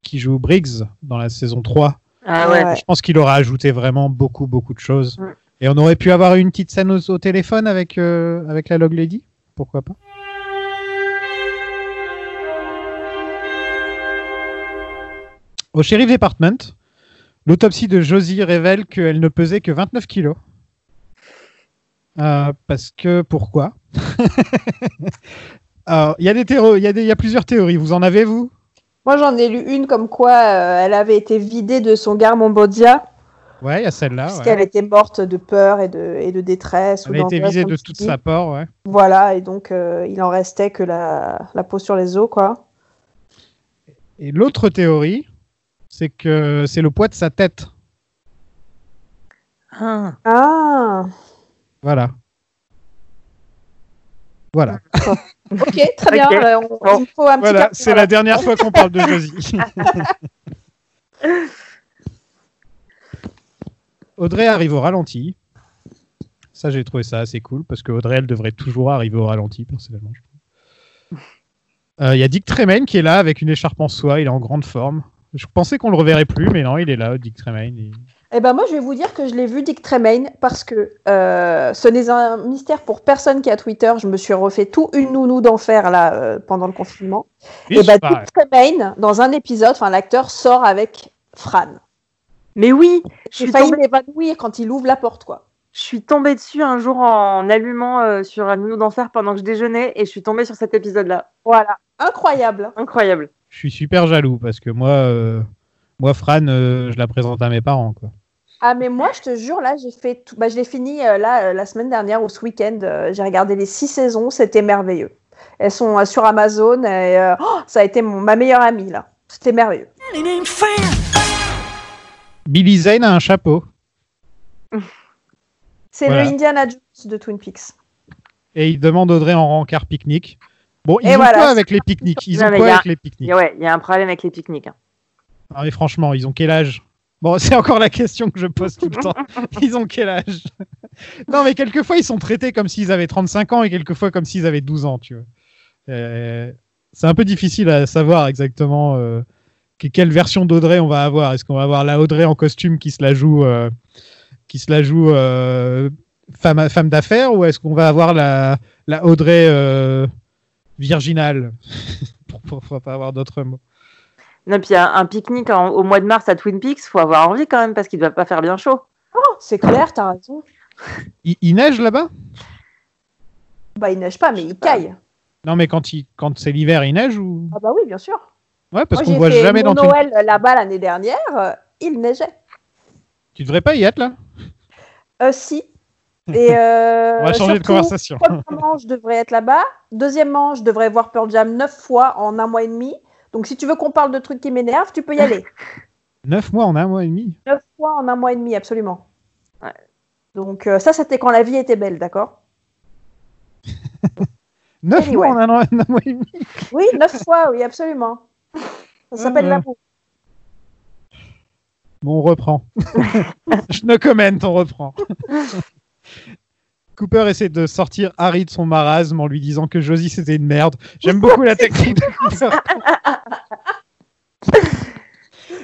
qui joue Briggs dans la saison 3. Ah ouais. Je pense qu'il aurait ajouté vraiment beaucoup, beaucoup de choses. Mm. Et on aurait pu avoir une petite scène au, au téléphone avec, euh, avec la Log Lady. Pourquoi pas? Au Sheriff Department, l'autopsie de Josie révèle qu'elle ne pesait que 29 kilos. Euh, parce que pourquoi? *laughs* Alors, il y a des théories, il y a des- il y a plusieurs théories. Vous en avez vous? Moi, j'en ai lu une comme quoi euh, elle avait été vidée de son Garmombodia, Ouais, il y a celle-là. parce ouais. qu'elle était morte de peur et de, et de détresse. ou Elle a été visée de toute sa part, ouais. Voilà, et donc euh, il en restait que la, la peau sur les os, quoi. Et l'autre théorie, c'est que c'est le poids de sa tête. Ah. Ah, Voilà. Voilà. ok, très bien. Euh, on- il faut un petit Voilà, c'est la dernière fois qu'on parle de *laughs* Josie. Audrey arrive au ralenti. Ça, j'ai trouvé ça assez cool parce que Audrey, elle devrait toujours arriver au ralenti, personnellement. je trouve. Euh, Il y a Dick Tremaine qui est là avec une écharpe en soie. Il est en grande forme. Je pensais qu'on le reverrait plus, mais non, il est là, Dick Tremaine. et- Eh ben moi, je vais vous dire que je l'ai vu Dick Tremaine parce que euh, ce n'est un mystère pour personne qui a Twitter. Je me suis refait tout une nounou d'enfer là euh, pendant le confinement. Oui, et ben c'est pareil. Dick Tremaine, dans un épisode, enfin l'acteur sort avec Fran. Mais oui, je J'ai suis failli tombée- m'évanouir quand il ouvre la porte, quoi. Je suis tombée dessus un jour en allumant euh, sur un nounou d'enfer pendant que je déjeunais et je suis tombée sur cet épisode-là. Voilà, incroyable. Incroyable. Je suis super jaloux parce que moi, euh, moi Fran, euh, je la présente à mes parents. Quoi. Ah mais moi, je te jure, là, j'ai fait, tout... bah, je l'ai fini euh, là la semaine dernière ou ce week-end. j'ai regardé les six saisons, c'était merveilleux. Elles sont sur Amazon et oh, ça a été mon... ma meilleure amie là. C'était merveilleux. Billy Zane a un chapeau C'est Voilà. le Indiana Jones de Twin Peaks. et il demande Audrey en rencard pique-nique. Bon, ils Et ont voilà. quoi avec les pique-niques Ils *laughs* Non, ont quoi il y a- avec les pique-niques Ouais, il y a un problème avec les pique-niques. hein. Ah, mais franchement, ils ont quel âge? Bon, *laughs* c'est encore la question que je pose tout le temps. *laughs* Ils ont quel âge? Non, mais quelquefois, ils sont traités comme s'ils avaient 35 ans et quelquefois comme s'ils avaient 12 ans, tu vois. Euh, c'est un peu difficile à savoir exactement euh, que- quelle version d'Audrey on va avoir. Est-ce qu'on va avoir la Audrey en costume qui se la joue, euh, qui se la joue femme, femme d'affaires ou est-ce qu'on va avoir la, la Audrey virginale *laughs* pour, pour, pour pas avoir d'autres mots. Non, puis un, un pique-nique en- au mois de mars à Twin Peaks, faut avoir envie quand même parce qu'il ne doit pas faire bien chaud. Oh, c'est clair, t'as raison. *laughs* Il, il neige là-bas? Bah, il neige pas, mais il caille. Non, mais quand, il, quand c'est l'hiver, il neige ou? Ah bah oui, bien sûr. Ouais, parce Moi, qu'on j'ai voit fait jamais mon dans Twin Noël là-bas l'année dernière, euh, il neigeait. Tu devrais pas y être là? Euh, si. Et *laughs* euh, On va changer de conversation. Premièrement, je devrais être là-bas. Deuxièmement, je devrais voir Pearl Jam neuf fois en un mois et demi. Donc, si tu veux qu'on parle de trucs qui m'énervent, tu peux y aller. *laughs* Neuf mois en un mois et demi? neuf fois en un mois et demi, absolument. Donc, euh, ça, c'était quand la vie était belle, d'accord? *laughs* Neuf Anyway. mois en un, an- un mois et demi Oui, neuf fois, oui, absolument. Ça s'appelle l'amour. Bon, on reprend. Je ne commente, on reprend. Cooper essaie de sortir Harry de son marasme en lui disant que Josie c'était une merde. J'aime beaucoup la technique de Cooper.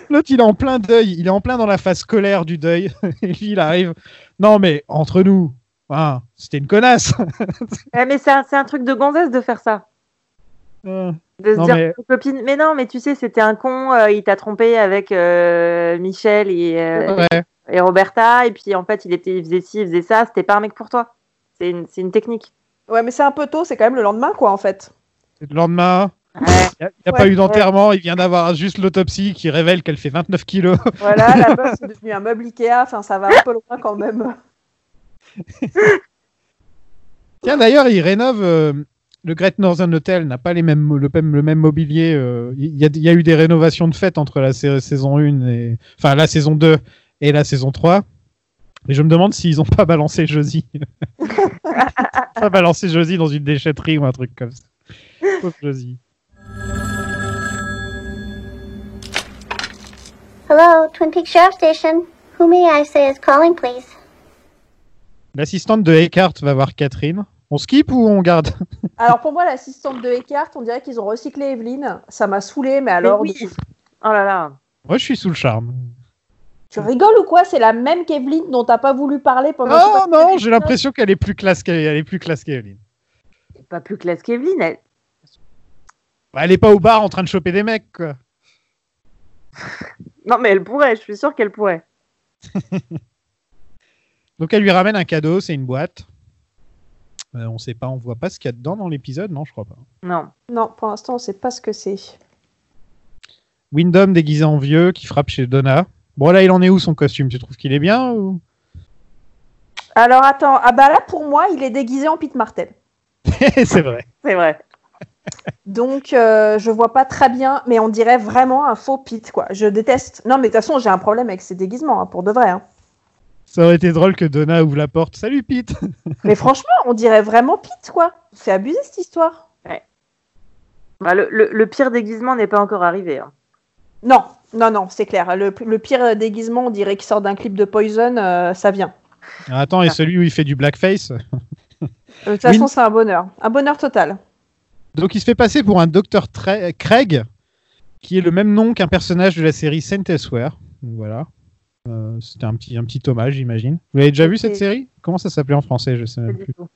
L'autre, il est en plein deuil. Il est en plein dans la phase scolaire du deuil. *laughs* Et lui, il arrive. Non, mais entre nous, Ah, c'était une connasse. Ouais, *laughs* mais c'est un, un truc de gonzesse de faire ça. Euh, De se dire mais- aux copines, mais non, mais tu sais, c'était un con, euh, il t'a trompé avec euh, Michel et, Ouais. Et Roberta, et puis en fait, il, était, il faisait ci, il faisait ça, c'était pas un mec pour toi. C'est une, c'est une technique. Ouais, mais c'est un peu tôt, c'est quand même le lendemain, quoi, en fait. Le lendemain, il n'y a, il y a Ouais. pas eu d'enterrement, il vient d'avoir juste l'autopsie qui révèle qu'elle fait 29 kilos. Voilà, *laughs* la meuf, c'est devenu un meuble Ikea, enfin, ça va un peu loin quand même. *laughs* Tiens, d'ailleurs, il rénove. euh, le Great Northern Hotel n'a pas les mêmes, le, même, le même mobilier. euh, Il y, y a eu des rénovations de fait entre la sa- saison 1 et. Enfin, la saison 2 et la saison 3. Et je me demande s'ils n'ont pas balancé Josie. *laughs* pas balancé Josie dans une déchetterie ou un truc comme ça. Pauvre Josie. Hello, Twin Peaks Sheriff Station. Who may I say is calling, please? L'assistante de Eckhart va voir Catherine. On skip ou on garde? Alors, pour moi, l'assistante de Eckhart, on dirait qu'ils ont recyclé Evelyne. Ça m'a saoulé, mais alors. oui. Oh là là. Moi, je suis sous le charme. Tu rigoles ou quoi? C'est la même qu'Evelyne dont t'as pas voulu parler pendant. Non, non, j'ai l'impression qu'elle est plus classe qu'elle elle est plus classe qu'Evelyn. Pas plus classe qu'Evelyne, elle. Bah, elle est pas au bar en train de choper des mecs, quoi. Non, mais elle pourrait, je suis sûre qu'elle pourrait. *laughs* Donc elle lui ramène un cadeau, c'est une boîte. Euh, on sait pas, on voit pas ce qu'il y a dedans dans l'épisode, non, je crois pas. Non. Non, pour l'instant, on sait pas ce que c'est. Wyndham déguisé en vieux qui frappe chez Donna. Bon là, il en est où son costume? Tu trouves qu'il est bien ou... Alors, attends. Ah, bah là, pour moi, il est déguisé en Pete Martel. *laughs* C'est vrai. C'est vrai. Donc, euh, je vois pas très bien, mais on dirait vraiment un faux Pete, quoi. Je déteste. Non, mais de toute façon, j'ai un problème avec ces déguisements, hein, pour de vrai. hein. Ça aurait été drôle que Donna ouvre la porte. Salut Pete *laughs* Mais franchement, on dirait vraiment Pete, quoi. C'est abusé cette histoire. Bah, le, le- le pire déguisement n'est pas encore arrivé. hein. Non, non, non, c'est clair. Le, le pire déguisement, on dirait qu'il sort d'un clip de Poison, euh, ça vient. Ah, Attends, et celui où il fait du blackface? Euh, De toute façon, Oui. c'est un bonheur. Un bonheur total. Donc il se fait passer pour un docteur Craig, qui est le même nom qu'un personnage de la série Saint Elsewhere. Voilà. Euh, C'était un petit, un petit hommage, j'imagine. Vous avez déjà vu cette série? Comment ça s'appelait en français? Je sais même plus. tout.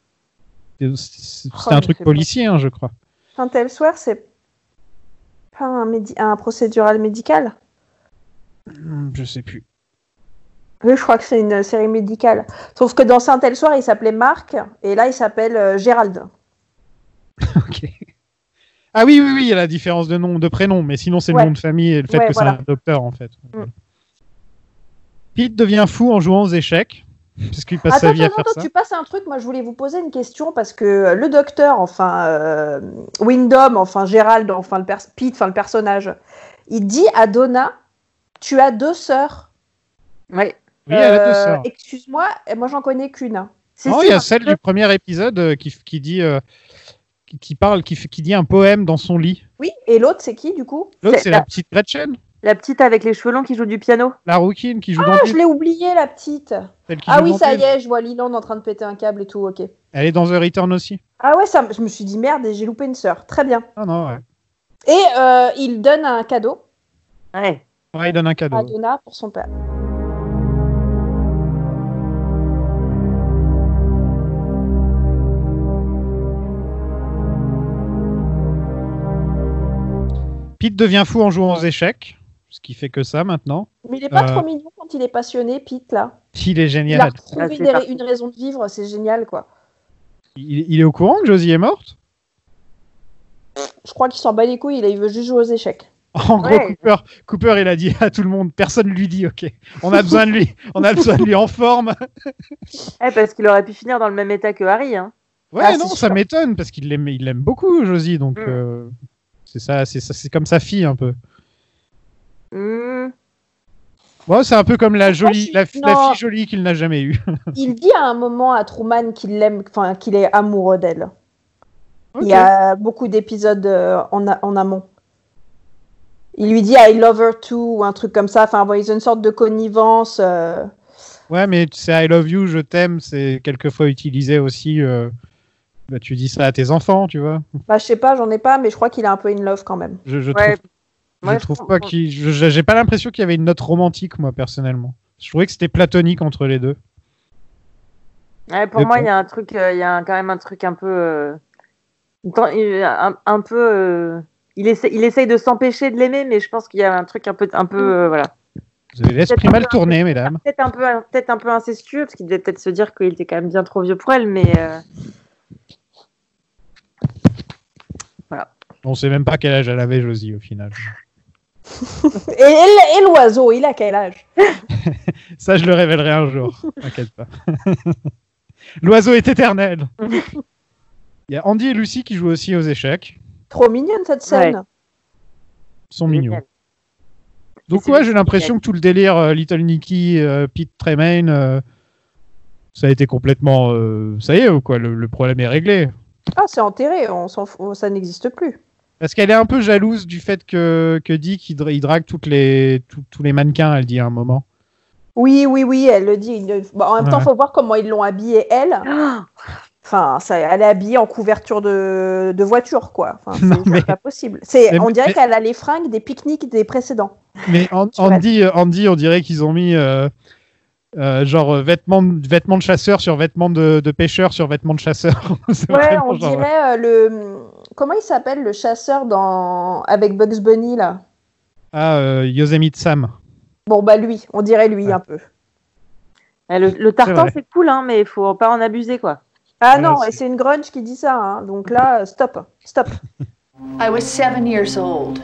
C'était Oh, un truc policier, hein, je crois. Saint Elsewhere, c'est pas un, médi- un procédural médical? Je sais plus. Oui, je crois que c'est une série médicale. Sauf que dans Saint Elsewhere, il s'appelait Marc, et là, il s'appelle euh, Gérald. *laughs* Ok. Ah oui, oui, oui, il y a la différence de nom, de prénom, mais sinon c'est le nom de famille et le fait Ouais, que voilà. c'est un docteur en fait. Mm. Pete devient fou en jouant aux échecs, *laughs* parce qu'il passe Attends, sa vie à faire ça. tu passes un truc. Moi, je voulais vous poser une question parce que euh, le docteur, enfin, euh, Wyndham, enfin, Gérald, enfin, le Pete, enfin, le personnage, il dit à Donna Tu as deux sœurs. Ouais. Oui, elle a deux Euh, sœurs. Excuse-moi, et moi, j'en connais qu'une. Non, il y a celle du premier épisode euh, qui, qui dit, euh, qui, qui parle, qui, dit un poème dans son lit. Oui, et l'autre, c'est qui, du coup? L'autre, C'est la- la petite Gretchen, La petite avec les cheveux longs qui joue du piano. la rouquine qui joue Ah, dans je l'ai oublié, la petite. celle qui Ah oui, ça y est, je vois Leland en train de péter un câble et tout, ok. Elle est dans The Return aussi. Ah ouais, ça, je me suis dit merde, et j'ai loupé une sœur. Très bien. Ah non, ouais. Et euh, il donne un cadeau Ouais. Ouais, il donne un cadeau. à Donna pour son père. Pete devient fou en jouant aux échecs, ce qui fait que ça maintenant. Mais il est pas Euh. trop mignon quand il est passionné, Pete, là. Il est Il a génial. retrouvé Ah, une raison de vivre, c'est génial, quoi. Il, il est au courant que Josie est morte? Je crois qu'il s'en bat les couilles, là, il veut juste jouer aux échecs. En gros, Ouais. Cooper, Cooper, il a dit à tout le monde, personne lui dit, ok, on a besoin de lui, on a besoin de lui en forme. *laughs* Eh, parce qu'il aurait pu finir dans le même état que Harry. Hein. Ouais, Ah, non, ça m'étonne parce qu'il l'aime, il l'aime beaucoup, Josie, donc Mm. euh, c'est ça, c'est ça, c'est comme sa fille un peu. Ouais, c'est un peu comme la jolie, la, fille jolie qu'il n'a jamais eue. *laughs* Il dit à un moment à Truman qu'il l'aime, enfin, qu'il est amoureux d'elle. Il y a beaucoup d'épisodes euh, en amont. Il lui dit I love her too, ou un truc comme ça. Enfin, bon, ils ont une sorte de connivence. euh, Ouais, mais c'est I love you, je t'aime, c'est quelquefois utilisé aussi. euh, bah, tu dis ça à tes enfants, tu vois. Bah, je sais pas, j'en ai pas, mais je crois qu'il est un peu in love quand même. Je, je Ouais. trouve, Moi, je je trouve pas qu'il, j'ai pas l'impression qu'il y avait une note romantique, moi personnellement. Je trouvais que c'était platonique entre les deux. Ouais, pour moi, il y a un truc, euh, il y a un- quand même un truc un peu, euh, un, un peu, euh, il essaie, il essaye de s'empêcher de l'aimer, mais je pense qu'il y a un truc un peu, un peu, euh, voilà, Vous avez l'esprit mal tourné, mesdames. peut-être un peu, peut-être un peu incestueux, parce qu'il devait peut-être se dire qu'il était quand même bien trop vieux pour elle, mais euh, On sait même pas quel âge elle avait, Josie, au final. *laughs* Et, et- et l'oiseau, il a quel âge? *laughs* Ça, je le révélerai un jour. T'inquiète pas. *laughs* L'oiseau est éternel. Il y a Andy et Lucy qui jouent aussi aux échecs. Trop mignonne cette scène. Ils sont mignons. Donc ouais, j'ai l'impression que tout le délire euh, Little Nicky, euh, Pete Tremaine, euh, ça a été complètement... euh, ça y est, ou quoi, le, le problème est réglé. Ah, c'est enterré, on ça n'existe plus. Parce qu'elle est un peu jalouse du fait que, que Dick, il, dra- il drague toutes les, tous- tous les mannequins, elle dit à un moment. Oui, oui, oui, elle le dit. Il- en même temps, Ouais. faut voir comment ils l'ont habillée, elle. Enfin, ça, elle est habillée en couverture de, de voiture, quoi. Enfin, c'est *laughs* mais- pas possible. C'est, on dirait mais- qu'elle a les fringues des pique-niques des précédents. Mais Andy, euh, Andy, on dirait qu'ils ont mis euh, euh, genre vêtements, de- vêtements de chasseur sur vêtements de, de pêcheur sur vêtements de chasseur. *laughs* Ouais, on genre, dirait euh, le. Comment il s'appelle le chasseur dans avec Bugs Bunny là? Ah, euh, Yosemite Sam. Bon bah lui, on dirait lui un peu. eh, le, tartan c'est cool, hein, mais il faut pas en abuser, quoi. Ah non, c'est- et c'est une grunge qui dit ça. hein. Donc là, stop, stop. I was seven years old.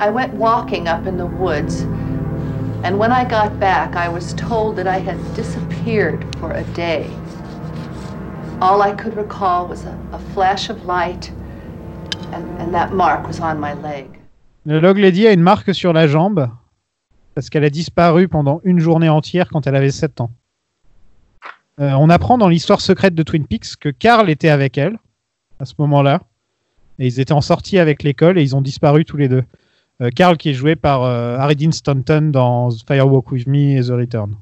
I went walking up in the woods, and when I got back, I was told that I had disappeared for a day. All I could recall was a, a flash of light, and, and that mark was on my leg. Le Log Lady a une marque sur la jambe parce qu'elle a disparu pendant une journée entière quand elle avait 7 ans. Euh, on apprend dans l'histoire secrète de Twin Peaks que Carl était avec elle à ce moment-là. Et ils étaient en sortie avec l'école et ils ont disparu tous les deux. Euh, Carl qui est joué par euh, Harry Dean Stanton dans Firewalk With Me et The Return.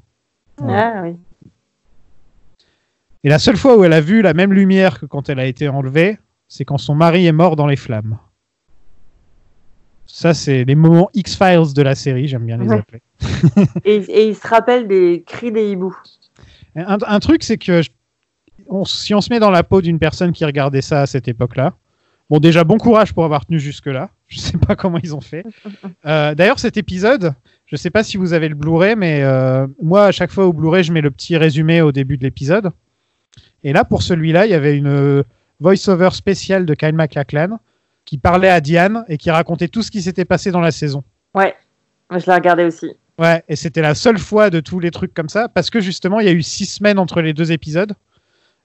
Ah oui. Et la seule fois où elle a vu la même lumière que quand elle a été enlevée, c'est quand son mari est mort dans les flammes. Ça, c'est les moments X-Files de la série, j'aime bien les Ouais. appeler. Et, et il se rappelle des cris des hiboux. Un, un truc, c'est que je- on- si on se met dans la peau d'une personne qui regardait ça à cette époque-là, bon, déjà, bon courage pour avoir tenu jusque-là. *laughs* Je sais pas comment ils ont fait. *laughs* Euh, D'ailleurs, cet épisode, je sais pas si vous avez le Blu-ray, mais euh, moi, à chaque fois au Blu-ray, je mets le petit résumé au début de l'épisode. Et là, pour celui-là, il y avait une euh, voice-over spéciale de Kyle MacLachlan qui parlait à Diane et qui racontait tout ce qui s'était passé dans la saison. Ouais, je l'ai regardé aussi. Ouais, et c'était la seule fois de tous les trucs comme ça, parce que justement, il y a eu six semaines entre les deux épisodes,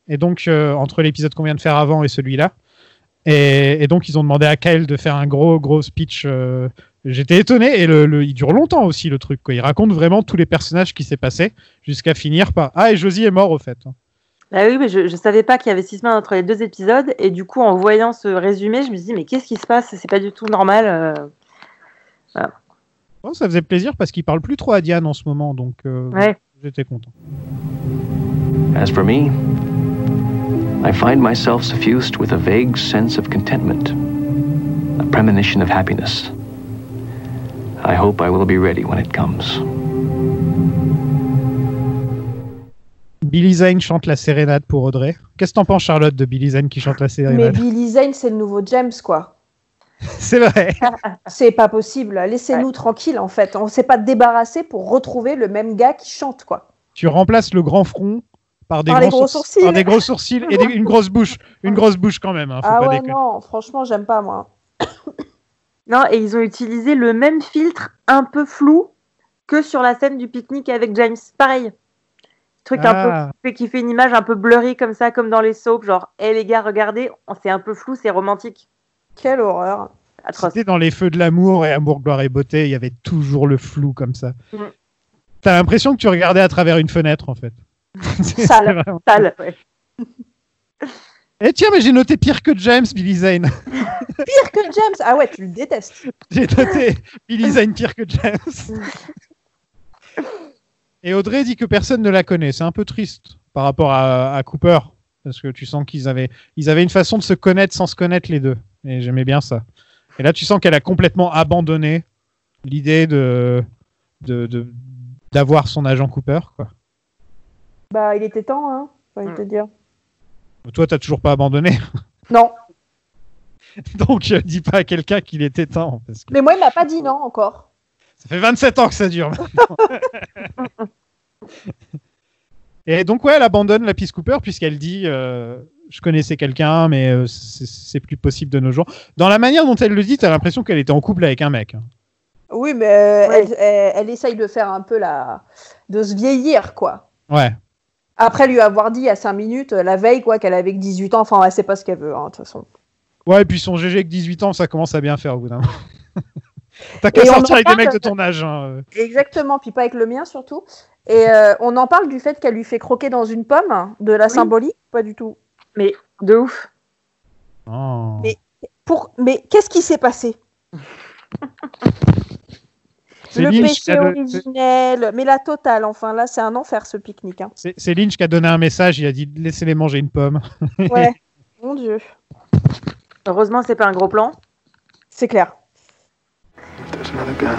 et donc euh, entre l'épisode qu'on vient de faire avant et celui-là. Et, donc, ils ont demandé à Kyle de faire un gros, gros speech. euh, J'étais étonné, et le, il dure longtemps aussi, le truc. Quoi. Il raconte vraiment tous les personnages qui s'est passé, jusqu'à finir par Ah, et Josie est mort, au fait. Ah oui, mais je, je savais pas qu'il y avait six semaines entre les deux épisodes, et du coup, en voyant ce résumé, je me suis dit, mais qu'est-ce qui se passe? C'est pas du tout normal. euh. Bon, ça faisait plaisir parce qu'il parle plus trop à Diane en ce moment, donc euh, Ouais. j'étais content. As for me, I find myself suffused with a vague sense of contentment, a premonition of happiness. I hope I will be ready when it comes. Billy Zane chante la sérénade pour Audrey. Qu'est-ce que t'en penses, Charlotte, de Billy Zane qui chante la Mais sérénade? Billy Zane, c'est le nouveau James, quoi. *laughs* C'est vrai. C'est pas possible. Laissez-nous tranquilles, en fait. On s'est pas débarrassé pour retrouver le même gars qui chante, quoi. Tu remplaces le grand front par des, Par gros sourcils. par des gros sourcils et des- une grosse bouche. Une grosse bouche quand même. hein, faut ah pas ouais, déconner. non, franchement, j'aime pas, moi. *coughs* Non, et ils ont utilisé le même filtre un peu flou que sur la scène du pique-nique avec James. Pareil. Truc Ah. un peu qui fait une image un peu blurry comme ça, comme dans les soaps, genre, hé les gars, regardez, c'est un peu flou, c'est romantique. Quelle horreur. C'était dans les feux de l'amour et amour, gloire et beauté, il y avait toujours le flou comme ça. Mm. T'as l'impression que tu regardais à travers une fenêtre en fait. *laughs* C'est Sale, vraiment- sale, ouais. Eh tiens, mais j'ai noté pire que James, Billy Zane. *laughs* Pire que James. Ah ouais, tu le détestes. j'ai noté Billy Zane pire que James. Et Audrey dit que personne ne la connaît. C'est un peu triste par rapport à, à Cooper. Parce que tu sens qu'ils avaient, ils avaient une façon de se connaître sans se connaître les deux. Et j'aimais bien ça. Et là, tu sens qu'elle a complètement abandonné l'idée de, de, de- d'avoir son agent Cooper. Quoi. Bah, il était temps, hein. j'ai envie de te dire. Toi, t'as toujours pas abandonné. *laughs* Non. *laughs* Donc, euh, dis pas à quelqu'un qu'il était temps. Parce que Mais moi, il m'a pas dit non encore. ça fait 27 ans que ça dure. maintenant. *laughs* Et donc, ouais, elle abandonne la Peace Cooper puisqu'elle dit euh, Je connaissais quelqu'un, mais euh, c'est plus possible de nos jours. Dans la manière dont elle le dit, t'as l'impression qu'elle était en couple avec un mec. hein. Oui, mais euh, elle, elle- elle essaye de faire un peu la. de se vieillir, quoi. Ouais. Après lui avoir dit à 5 minutes, euh, la veille, quoi, qu'elle avait que 18 ans. Enfin, ouais, c'est pas ce qu'elle veut, hein, de toute façon. Ouais, et puis son GG avec 18 ans, ça commence à bien faire au bout d'un moment. *laughs* T'as qu'à sortir avec des mecs de ton âge. hein. Exactement, puis pas avec le mien surtout. Et euh, on en parle du fait qu'elle lui fait croquer dans une pomme, de la symbolique Pas du tout. Mais de ouf. Oh. Mais, pour... mais qu'est-ce qui s'est passé? Le Lynch péché a originel, mais la totale, enfin là c'est un enfer ce pique-nique. hein. C'est Lynch qui a donné un message, il a dit laissez-les manger une pomme. Ouais, *laughs* mon dieu. Heureusement, c'est pas un gros plan. C'est clair. There's another gun.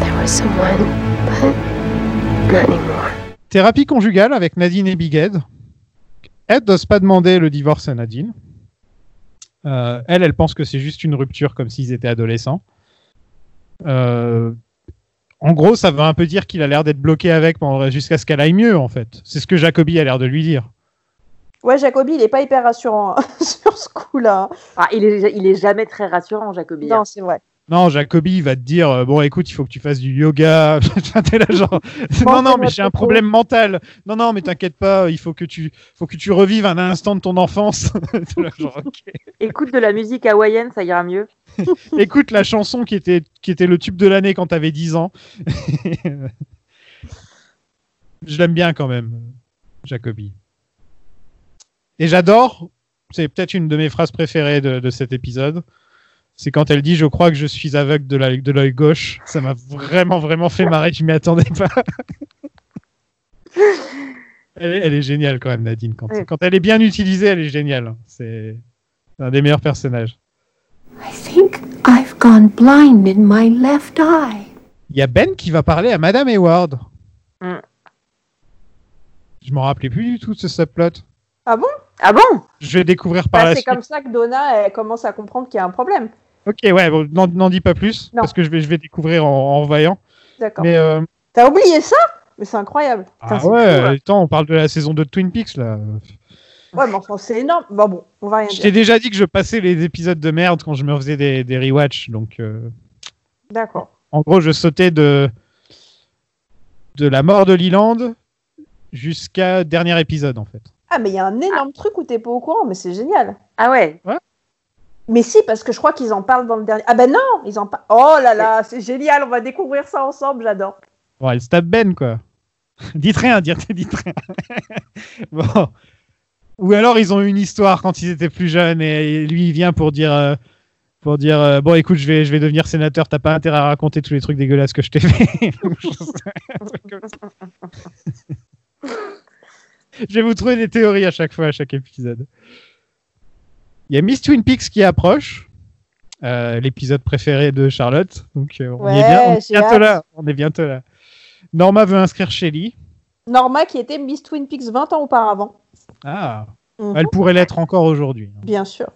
There was someone, but. Thérapie conjugale avec Nadine et Big Ed. Ed n'ose pas demander le divorce à Nadine. Euh, elle, elle pense que c'est juste une rupture comme s'ils étaient adolescents. Euh, en gros, ça veut un peu dire qu'il a l'air d'être bloqué avec jusqu'à ce qu'elle aille mieux, en fait. C'est ce que Jacobi a l'air de lui dire. Ouais, Jacobi, il est pas hyper rassurant hein, *laughs* sur ce coup-là. hein. Ah, il, est, il est jamais très rassurant, Jacobi. hein. Non, c'est vrai. Non, Jacobi il va te dire euh, bon, écoute, il faut que tu fasses du yoga. *laughs* Genre, non, non, mais j'ai un problème mental. Non, non, mais t'inquiète pas, il faut que tu, faut que tu revives un instant de ton enfance. *laughs* Genre. Écoute de la musique hawaïenne, ça ira mieux. *laughs* Écoute la chanson qui était, qui était le tube de l'année quand t'avais 10 ans. Je l'aime bien quand même, Jacobi. Et j'adore, c'est peut-être une de mes phrases préférées de, de cet épisode. C'est quand elle dit Je crois que je suis aveugle de l'œil de l'œil gauche. Ça m'a vraiment, vraiment fait marrer. Je m'y attendais pas. *laughs* elle, est, elle est géniale quand même, Nadine. Quand, Oui. quand elle est bien utilisée, elle est géniale. C'est un des meilleurs personnages. I think I've gone blind in my left eye. Il y a Ben qui va parler à Madame Hayward. Mm. Je m'en rappelais plus du tout de ce subplot. Ah bon? Ah bon? Je vais découvrir par Bah, la C'est suite. comme ça que Donna elle commence à comprendre qu'il y a un problème. Ok, ouais, bon, n'en dis pas plus, Non. parce que je vais, je vais découvrir en, en voyant. D'accord. Mais euh, T'as oublié ça? Mais c'est incroyable. Putain, ah ouais, hein. attends, on parle de la saison 2 de Twin Peaks là. Ouais, mais enfin, c'est énorme. Bon, bon, on va rien Je t'ai déjà dit que je passais les épisodes de merde quand je me faisais des, des rewatch, donc euh, D'accord. en gros, je sautais de de la mort de Leland jusqu'à dernier épisode en fait. Ah, mais il y a un énorme truc où t'es pas au courant, mais c'est génial. Ah ouais Mais si, parce que je crois qu'ils en parlent dans le dernier. Ah ben non, ils en parlent. Oh là là, c'est génial, on va découvrir ça ensemble, j'adore. Bon, elle se tape Ben, quoi. *laughs* dites rien, dites, dites rien. *laughs* bon. Ou alors ils ont eu une histoire quand ils étaient plus jeunes et lui il vient pour dire euh, pour dire euh, bon écoute je vais je vais devenir sénateur t'as pas intérêt à raconter tous les trucs dégueulasses que je t'ai fait. *laughs* Je vais vous trouver des théories à chaque fois à chaque épisode. Il y a Miss Twin Peaks qui approche. euh, l'épisode préféré de Charlotte. Donc euh, on, y est bien- on est bientôt hâte. là. On est bientôt là. Norma veut inscrire Shelly. Norma qui était Miss Twin Peaks 20 ans auparavant. Ah, Mhm. elle pourrait l'être encore aujourd'hui. Bien sûr.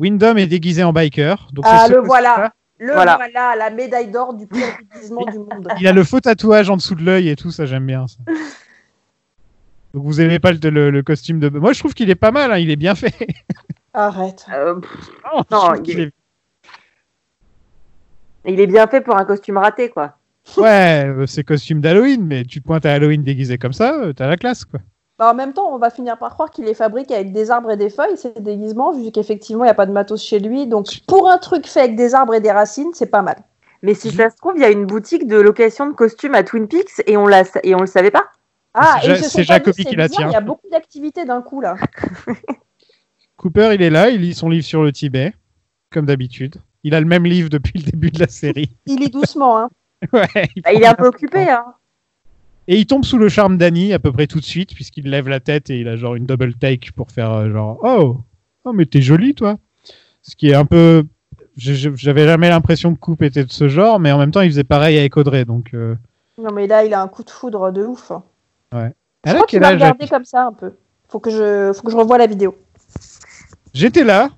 Wyndham est déguisé en biker. Donc ah, le voilà. Le Voilà. voilà. la médaille d'or du pire déguisement du monde. Il a le faux tatouage en dessous de l'œil et tout, ça j'aime bien. Ça. *laughs* Donc vous aimez pas le, le- le costume de. Moi je trouve qu'il est pas mal, hein, il est bien fait. Arrête. Euh, Non, je non, il qu'il est... est- il est bien fait pour un costume raté, quoi. Ouais, euh, c'est costume d'Halloween, mais tu te pointes à Halloween déguisé comme ça, euh, t'as la classe quoi. Bah, en même temps, on va finir par croire qu'il les fabrique avec des arbres et des feuilles, ces déguisements, vu qu'effectivement, il n'y a pas de matos chez lui. Donc, pour un truc fait avec des arbres et des racines, c'est pas mal. Mais si ça se trouve, il y a une boutique de location de costumes à Twin Peaks et on l'a et on le savait pas. Ah, C'est pas Jacobi qui la tient. Il y a beaucoup d'activités d'un coup, là. *laughs* Cooper il est là, il lit son livre sur le Tibet, comme d'habitude. Il a le même livre depuis le début de la série. *laughs* Il lit doucement, hein. *laughs* ouais, Bah, il est un peu occupé, hein. Et il tombe sous le charme d'Annie à peu près tout de suite, puisqu'il lève la tête et il a genre une double take pour faire euh, genre Oh, oh mais t'es jolie toi. Ce qui est un peu j'avais jamais l'impression que Coupe était de ce genre, mais en même temps, il faisait pareil avec Audrey. Donc, euh, Non, mais là, il a un coup de foudre de ouf. Ouais. Je Elle a crois regardé comme ça un peu. Faut que je, faut que je revoie la vidéo. *laughs* J'étais là.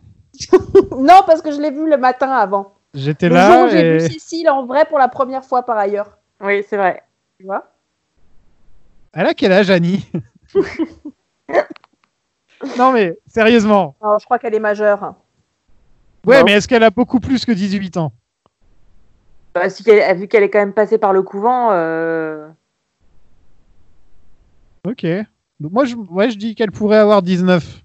*laughs* non, parce que je l'ai vu le matin avant. J'étais le là. jour où j'ai vu Cécile en vrai pour la première fois par ailleurs. Oui, c'est vrai. Tu vois? Elle a quel âge, Annie? *laughs* Non, mais sérieusement. Alors, je crois qu'elle est majeure. Ouais, mais est-ce qu'elle a beaucoup plus que 18 ans? Bah, si vu qu'elle est quand même passée par le couvent, euh, Ok. Donc, moi, je, ouais, je dis qu'elle pourrait avoir 19.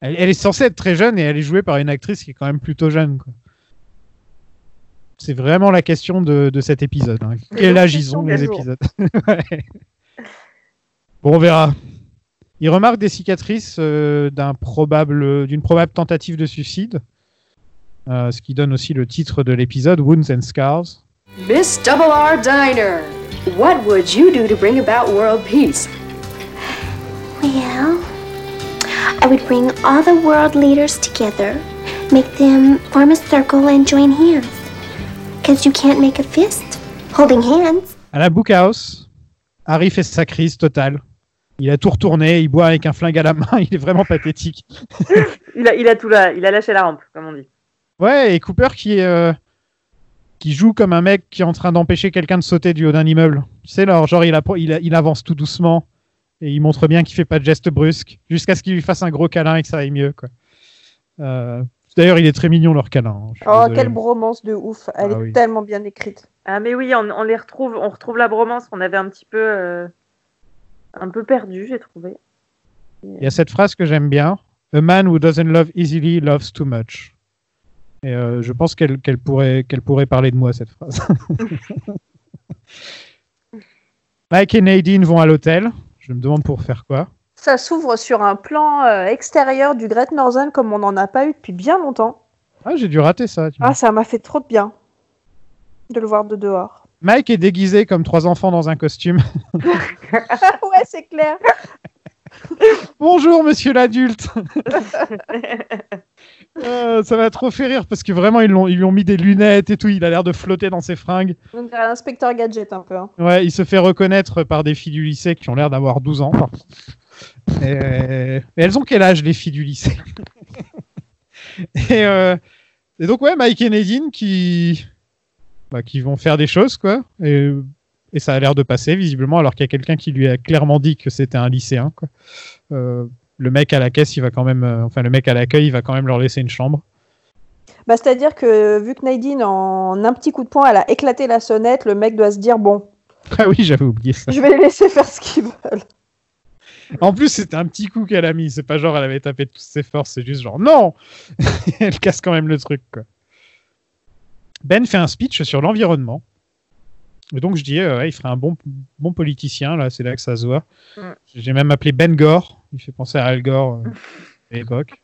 Elle, elle est censée être très jeune et elle est jouée par une actrice qui est quand même plutôt jeune. quoi. C'est vraiment la question de, de cet épisode. hein. Quel âge ils ont, les épisodes? *laughs* Ouais. Bon, on verra. Il remarque des cicatrices euh, d'un probable, d'une probable tentative de suicide, euh, ce qui donne aussi le titre de l'épisode, Wounds and Scars. Miss Double R Diner, what would you do to bring about world peace? Well, I would bring all the world leaders together, make them form a circle and join hands. Because you can't make a fist holding hands. À la Book House, Harry fait sa crise totale. Il a tout retourné, il boit avec un flingue à la main, *laughs* il est vraiment pathétique. *laughs* il, a, il, a tout la, il a lâché la rampe, comme on dit. Ouais, et Cooper qui, est, euh, qui joue comme un mec qui est en train d'empêcher quelqu'un de sauter du haut d'un immeuble. Tu sais, alors, genre, il, appro- il, a- il avance tout doucement et il montre bien qu'il fait pas de gestes brusques jusqu'à ce qu'il lui fasse un gros câlin et que ça aille mieux. Quoi. Euh, D'ailleurs, il est très mignon leur câlin. hein, Oh, désolé. quelle bromance de ouf. Elle Ah est oui. tellement bien écrite. Ah mais oui, on, on les retrouve, on retrouve la bromance qu'on avait un petit peu, euh, un peu perdu, j'ai trouvé. Il y a cette phrase que j'aime bien. A man who doesn't love easily loves too much. Et euh, je pense qu'elle pourrait, qu'elle pourrait parler de moi, cette phrase. *laughs* Mike et Nadine vont à l'hôtel. Je me demande pour faire quoi. Ça s'ouvre sur un plan euh, extérieur du Great Northern comme on n'en a pas eu depuis bien longtemps. Ah, j'ai dû rater ça. tu. Ah, ça m'a fait trop de bien de le voir de dehors. Mike est déguisé comme trois enfants dans un costume. *laughs* *laughs* ouais, c'est clair. Bonjour, monsieur l'adulte. Euh, ça m'a trop fait rire parce que vraiment ils, l'ont- ils lui ont mis des lunettes et tout. Il a l'air de flotter dans ses fringues. On dirait l'inspecteur Gadget un peu. hein. Ouais, il se fait reconnaître par des filles du lycée qui ont l'air d'avoir 12 ans. Et, et elles ont quel âge les filles du lycée? *laughs* Et, euh, et donc ouais, Mike et Nadine qui, bah, qui vont faire des choses quoi. Et, et ça a l'air de passer visiblement alors qu'il y a quelqu'un qui lui a clairement dit que c'était un lycéen quoi. Euh, le mec à la caisse, il va quand même, euh, enfin le mec à l'accueil, il va quand même leur laisser une chambre. Bah, C'est-à-dire que vu que Nadine, en un petit coup de poing, elle a éclaté la sonnette, le mec doit se dire bon, *laughs* Ah oui, j'avais oublié ça. je vais les laisser faire ce qu'ils veulent. En plus, c'était un petit coup qu'elle a mis. C'est pas genre elle avait tapé de toutes ses forces. C'est juste genre non *laughs* Elle casse quand même le truc. Quoi. Ben fait un speech sur l'environnement. Et donc je dis, euh, ouais, il ferait un bon, bon politicien. Là, c'est là que ça se voit. Mm. J'ai même appelé Ben Gore. Il fait penser à Al Gore euh, à l'époque.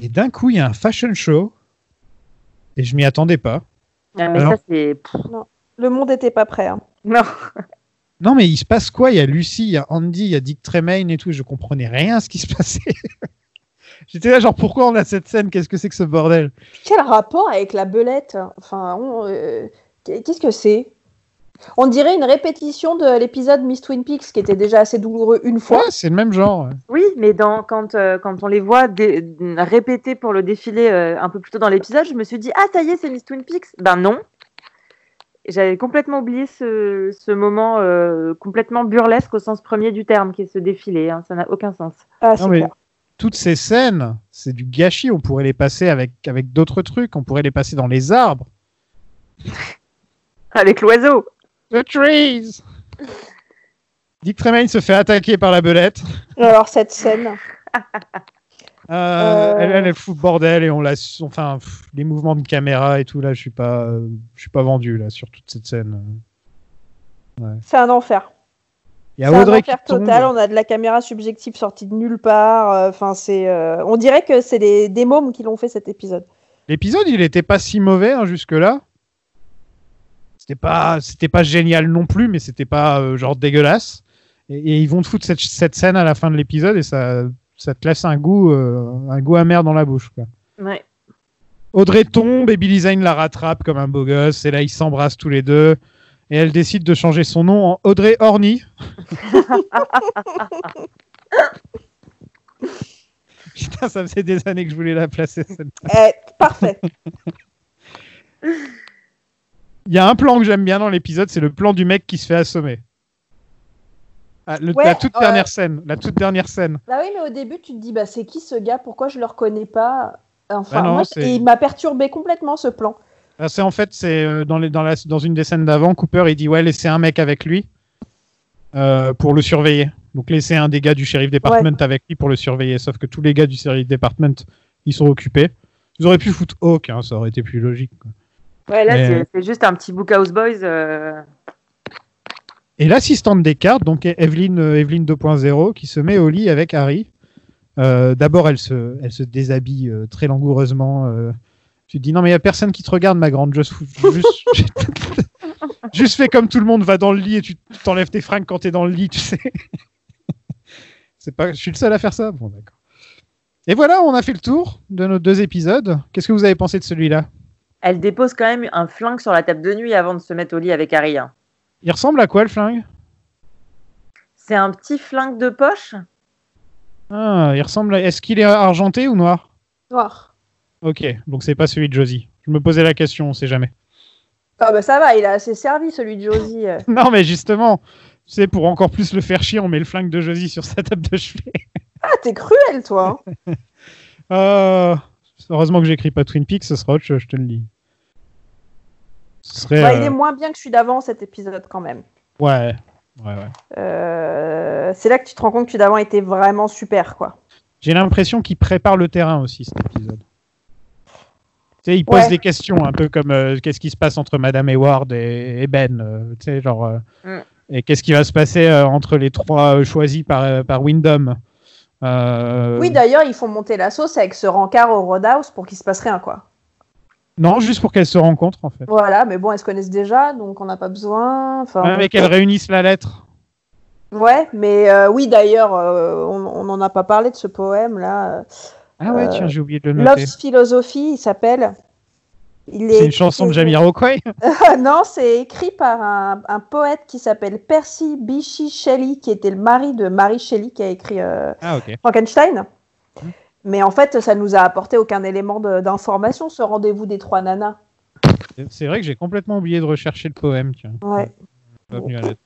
Et d'un coup, il y a un fashion show. Et je m'y attendais pas. Ah, mais Alors- ça c'est. Non, le monde n'était pas prêt. hein. Non. *laughs* Non, mais il se passe quoi? Il y a Lucie, il y a Andy, il y a Dick Tremaine et tout. Je comprenais rien à ce qui se passait. *laughs* J'étais là, genre, pourquoi on a cette scène? Qu'est-ce que c'est que ce bordel? Quel rapport avec la belette? Enfin, on, euh, qu'est-ce que c'est? On dirait une répétition de l'épisode Miss Twin Peaks qui était déjà assez douloureux une fois. Ouais, c'est le même genre. ouais. Oui, mais dans, quand, euh, quand on les voit dé- répéter pour le défilé euh, un peu plus tôt dans l'épisode, je me suis dit Ah, ça y est, c'est Miss Twin Peaks Ben non. J'avais complètement oublié ce, ce moment euh, complètement burlesque au sens premier du terme, qui est ce défilé. hein. Ça n'a aucun sens. Ah, Non, mais toutes ces scènes, c'est du gâchis. On pourrait les passer avec, avec d'autres trucs. On pourrait les passer dans les arbres. *laughs* Avec l'oiseau. The trees Dick Tremaine se fait attaquer par la belette. Alors, cette scène. Euh, Euh. Elle, elle, elle fout le bordel et on la, enfin, pff, les mouvements de caméra et tout là, je suis pas, euh, je suis pas vendu là sur toute cette scène. Ouais. C'est un enfer. Il y un qui enfer tombe. total. On a de la caméra subjective sortie de nulle part. euh, Enfin, c'est. euh, on dirait que c'est des, des mômes qui l'ont fait cet épisode. L'épisode, il était pas si mauvais hein, jusque là. C'était pas, c'était pas génial non plus, mais c'était pas euh, genre dégueulasse. Et, et ils vont te foutre cette, cette scène à la fin de l'épisode et ça, ça te laisse un goût, euh, un goût amer dans la bouche. Quoi. Ouais. Audrey tombe et Billy Zane la rattrape comme un beau gosse. Et là, ils s'embrassent tous les deux. Et elle décide de changer son nom en Audrey Horny. *laughs* Putain, ça faisait des années que je voulais la placer. celle-là. Eh, parfait. *laughs* Il y a un plan que j'aime bien dans l'épisode, c'est le plan du mec qui se fait assommer. Ah, le- Ouais, la toute dernière scène. La toute dernière scène. Bah oui, mais au début, tu te dis, bah, c'est qui ce gars? Pourquoi je le reconnais pas? Enfin, Bah non, moi, c'est- il m'a perturbé complètement ce plan. Ah, C'est en fait, c'est euh, dans, les, dans, la, dans une des scènes d'avant, Cooper il dit ouais laissez un mec avec lui euh, pour le surveiller. Donc laissez un des gars du sheriff department avec lui pour le surveiller. Sauf que tous les gars du sheriff department ils sont occupés. Ils auraient pu foutre Hawk, hein, ça aurait été plus logique. quoi. Ouais, là, Mais- c'est- juste un petit book House Boys. euh, Et l'assistante des cartes, donc Evelyn, euh, Evelyn 2.0, qui se met au lit avec Harry. Euh, D'abord, elle se, elle se déshabille euh, très langoureusement. euh. Tu te dis non mais il y a personne qui te regarde, ma grande. *laughs* Juste, juste, juste fais comme tout le monde, va dans le lit et tu t'enlèves tes fringues quand t'es dans le lit, tu sais. *laughs* C'est pas, je suis le seul à faire ça. Bon d'accord. Et voilà, on a fait le tour de nos deux épisodes. Qu'est-ce que vous avez pensé de celui-là? Elle dépose quand même un flingue sur la table de nuit avant de se mettre au lit avec Harry. hein. Il ressemble à quoi le flingue? C'est un petit flingue de poche. Ah, il ressemble. À... Est-ce qu'il est argenté ou noir? Noir. Ok, donc c'est pas celui de Josie. Je me posais la question, on sait jamais. Ah bah ça va, il a assez servi celui de Josie. euh. *laughs* Non, mais justement, c'est pour encore plus le faire chier, on met le flingue de Josie sur sa table de chevet. Ah, t'es cruel, toi. hein. *laughs* Euh, heureusement que j'écris pas Twin Peaks, ce sera autre chose, je te le dis. Ce serait. Bah, Il euh, est moins bien que celui d'avant, cet épisode, quand même. Ouais, ouais, ouais. Euh, c'est là que tu te rends compte que celui d'avant était vraiment super, quoi. J'ai l'impression qu'il prépare le terrain aussi, cet épisode. Tu sais, il pose Ouais. des questions, un peu comme euh, qu'est-ce qui se passe entre Madame Hayward et, et Ben. tu sais, genre. Mm. Et qu'est-ce qui va se passer entre les trois choisis par, par Wyndham Euh, Oui, d'ailleurs, ils font monter la sauce avec ce rencard au Roadhouse pour qu'il se passe rien, quoi. Non, juste pour qu'elles se rencontrent, en fait. Voilà, mais bon, elles se connaissent déjà, donc on n'a pas besoin. Enfin, Ouais, mais qu'elles réunissent la lettre. Ouais, mais euh, oui, d'ailleurs, euh, on n'en a pas parlé de ce poème-là. Ah ouais, Euh, tiens, j'ai oublié de le noter. Love's Philosophy, il s'appelle. C'est une chanson de Jamiroquai *laughs* non, c'est écrit par un, un poète qui s'appelle Percy Bysshe Shelley, qui était le mari de Mary Shelley, qui a écrit euh, Ah. Frankenstein. Mais en fait, ça nous a apporté aucun élément d'information, ce rendez-vous des trois nanas. C'est vrai que j'ai complètement oublié de rechercher le poème, tiens. Ouais. Pas venu à l'être.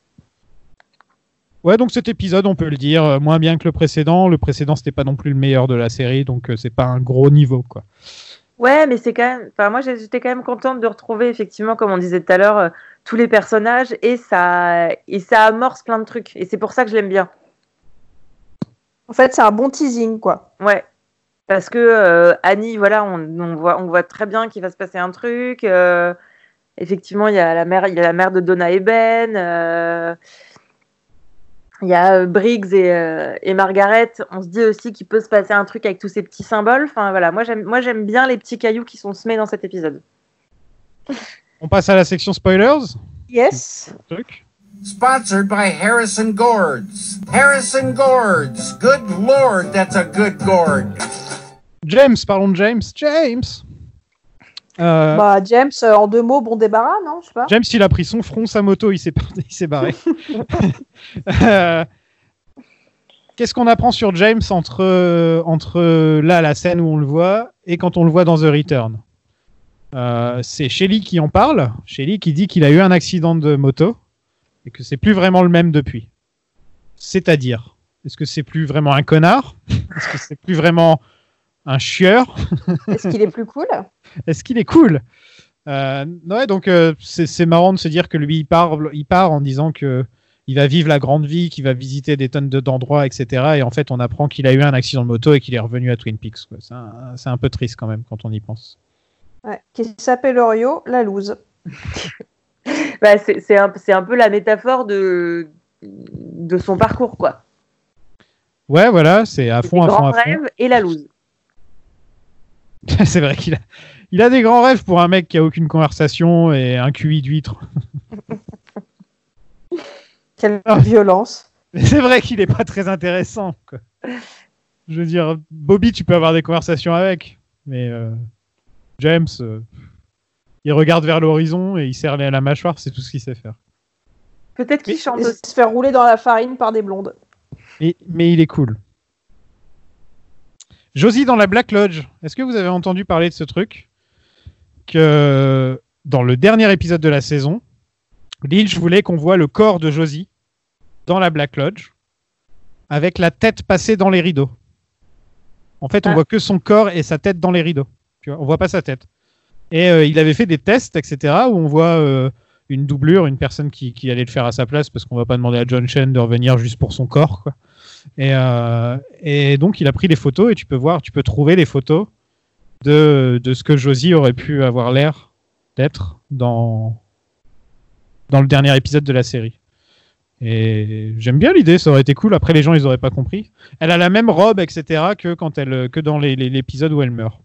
Ouais, donc cet épisode, on peut le dire, euh, moins bien que le précédent. Le précédent, c'était pas non plus le meilleur de la série, donc euh, c'est pas un gros niveau, quoi. Ouais, mais c'est quand même. Enfin, moi, j'étais quand même contente de retrouver, effectivement, comme on disait tout à l'heure, euh, tous les personnages et ça, et ça amorce plein de trucs. Et c'est pour ça que je l'aime bien. En fait, c'est un bon teasing, quoi. Ouais. Parce que euh, Annie, voilà, on, on voit, on voit très bien qu'il va se passer un truc. euh, effectivement, il y a la mère, il y a la mère de Donna et Ben. Il y a euh, Briggs et, euh, et Margaret. On se dit aussi qu'il peut se passer un truc avec tous ces petits symboles. Enfin voilà, moi j'aime, moi j'aime bien les petits cailloux qui sont semés dans cet épisode. *laughs* On passe à la section spoilers. Yes. Truc. Sponsored by Harrison Gourds. Harrison Gourds. Good lord, that's a good gourd. James, parlons de James. James Euh, Bah, James, euh, en deux mots, bon débarras, non Je sais pas. James, il a pris son front, sa moto, il s'est *laughs* il s'est barré. *laughs* Euh, Qu'est-ce qu'on apprend sur James entre, entre là, la scène où on le voit, et quand on le voit dans The Return? Euh, C'est Shelly qui en parle. Shelly qui dit qu'il a eu un accident de moto et que c'est plus vraiment le même depuis. C'est-à-dire, est-ce que c'est plus vraiment un connard? Est-ce que c'est plus vraiment un chieur? Est-ce qu'il est plus cool? Est-ce qu'il est cool? Euh, Ouais, donc euh, c'est marrant de se dire que lui il part, il part en disant que il va vivre la grande vie, qu'il va visiter des tonnes de- d'endroits, etc. Et en fait, on apprend qu'il a eu un accident de moto et qu'il est revenu à Twin Peaks. C'est un, peu triste quand même quand on y pense. Ouais, Qui s'appelle Orio, la loose. *laughs* Bah, c'est, un, peu la métaphore de, de son parcours, quoi. Ouais, voilà, c'est à fond, à fond, à fond. rêves et la loose. *laughs* c'est vrai qu'il a, il a des grands rêves pour un mec qui a aucune conversation et un QI d'huître. *laughs* Quelle violence. Mais c'est vrai qu'il est pas très intéressant. quoi. Je veux dire, Bobby, tu peux avoir des conversations avec. Mais euh, James, euh, il regarde vers l'horizon et il serre la mâchoire, c'est tout ce qu'il sait faire. Peut-être qu'il chante aussi. se faire rouler dans la farine par des blondes. Et- mais il est cool. Josie dans la Black Lodge. Est-ce que vous avez entendu parler de ce truc? Que dans le dernier épisode de la saison, Lynch voulait qu'on voit le corps de Josie dans la Black Lodge avec la tête passée dans les rideaux. En fait, on Ah. voit que son corps et sa tête dans les rideaux. Tu vois, on voit pas sa tête. Et euh, il avait fait des tests, etc., où on voit euh, une doublure, une personne qui, qui allait le faire à sa place, parce qu'on va pas demander à John Chen de revenir juste pour son corps. Quoi. Et, euh, et donc, il a pris les photos, et tu peux voir, tu peux trouver les photos de, de ce que Josie aurait pu avoir l'air d'être dans, dans le dernier épisode de la série. Et j'aime bien l'idée, ça aurait été cool. Après, les gens, ils auraient pas compris. Elle a la même robe, etc., que, quand elle, que dans les- les- l'épisode où elle meurt.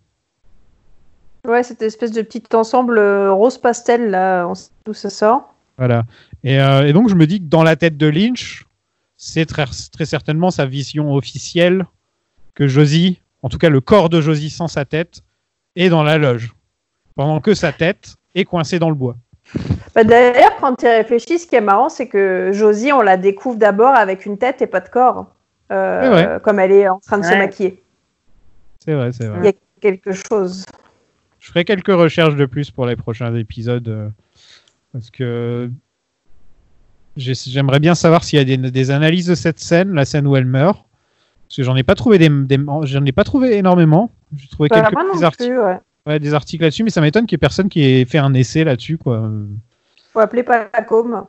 Ouais, cette espèce de petit ensemble euh, rose pastel, là, on sait d'où ça sort. Voilà. Et, euh, et donc, je me dis que dans la tête de Lynch, c'est très, très certainement sa vision officielle que Josie, en tout cas le corps de Josie sans sa tête, est dans la loge. Pendant que sa tête est coincée dans le bois. Bah, D'ailleurs, quand tu y réfléchis, ce qui est marrant, c'est que Josie, on la découvre d'abord avec une tête et pas de corps, euh, ouais. comme elle est en train de se maquiller. C'est vrai, c'est Il y vrai. a quelque chose. Je ferai quelques recherches de plus pour les prochains épisodes. euh, parce que j'ai- j'aimerais bien savoir s'il y a des, des analyses de cette scène, la scène où elle meurt. Parce que j'en ai pas trouvé des, des- j'en ai pas trouvé énormément. J'ai trouvé quelques petits articles. plus, ouais. Ouais, des articles là-dessus, mais ça m'étonne qu'il y ait personne qui ait fait un essai là-dessus, quoi. Faut appeler Pacom.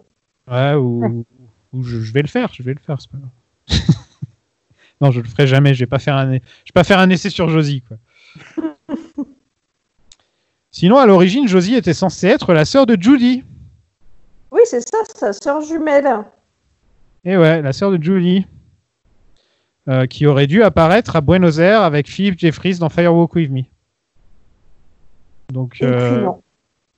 Ouais, ou, *laughs* ou je, je vais le faire, je vais le faire, c'est pas grave. *laughs* non, je le ferai jamais, je vais pas faire un, je vais pas faire un essai sur Josie, quoi. *laughs* Sinon, à l'origine, Josie était censée être la sœur de Judy. Oui, c'est ça, sa sœur jumelle. Et ouais, la sœur de Julie. Euh, qui aurait dû apparaître à Buenos Aires avec Philip Jeffries dans Firewalk With Me. Donc, Et puis euh, non.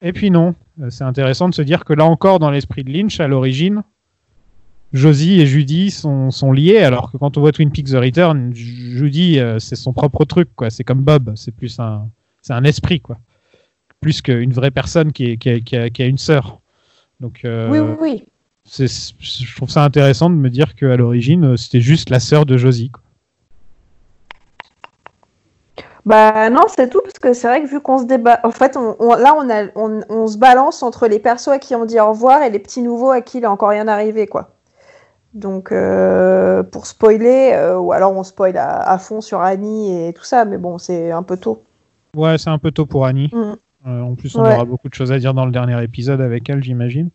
Et puis non. Euh, C'est intéressant de se dire que là encore, dans l'esprit de Lynch, à l'origine, Josie et Judy sont, sont liés, alors que quand on voit Twin Peaks The Return, Ju- Judy, euh, c'est son propre truc, quoi. C'est comme Bob, c'est plus un, c'est un esprit, quoi. Plus qu'une vraie personne qui, est- qui, a, qui a- qui a une sœur. Donc, euh, Oui, oui, oui. Je trouve ça intéressant de me dire qu'à l'origine, euh, c'était juste la sœur de Josie. quoi. Bah non, c'est tout, parce que c'est vrai que vu qu'on se débat, en fait, on, on- là, on, a, on, on se balance entre les persos à qui on dit au revoir et les petits nouveaux à qui il est encore rien arrivé, quoi. Donc, euh, pour spoiler, euh, ou alors on spoil à, à fond sur Annie et tout ça, mais bon, c'est un peu tôt. Ouais, c'est un peu tôt pour Annie. Mm. Euh, en plus, on Ouais. aura beaucoup de choses à dire dans le dernier épisode avec elle, j'imagine.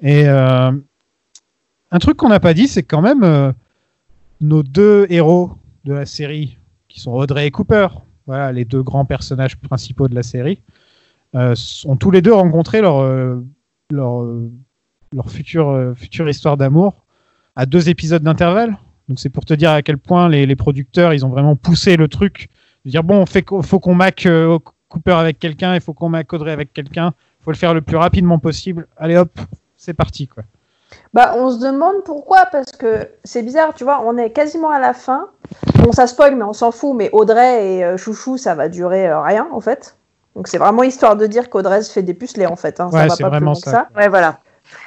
Et euh, un truc qu'on n'a pas dit, c'est quand même euh, nos deux héros de la série, qui sont Audrey et Cooper, voilà, les deux grands personnages principaux de la série, euh, ont tous les deux rencontré leur, leur, leur future, future histoire d'amour à deux épisodes d'intervalle. Donc c'est pour te dire à quel point les, les producteurs, ils ont vraiment poussé le truc. De dire, bon, on fait, faut qu'on mac Cooper avec quelqu'un, il faut qu'on mac Audrey avec quelqu'un, il faut le faire le plus rapidement possible. Allez hop, c'est parti. quoi. Bah, on se demande pourquoi, parce que c'est bizarre, tu vois, on est quasiment à la fin. Bon, ça spoil, mais on s'en fout, mais Audrey et euh, Chouchou, ça va durer euh, rien, en fait. Donc c'est vraiment histoire de dire qu'Audrey se fait dépuceler, en fait. Hein. Ouais, ça va c'est pas plus vraiment loin que ça. ça. Ouais, voilà.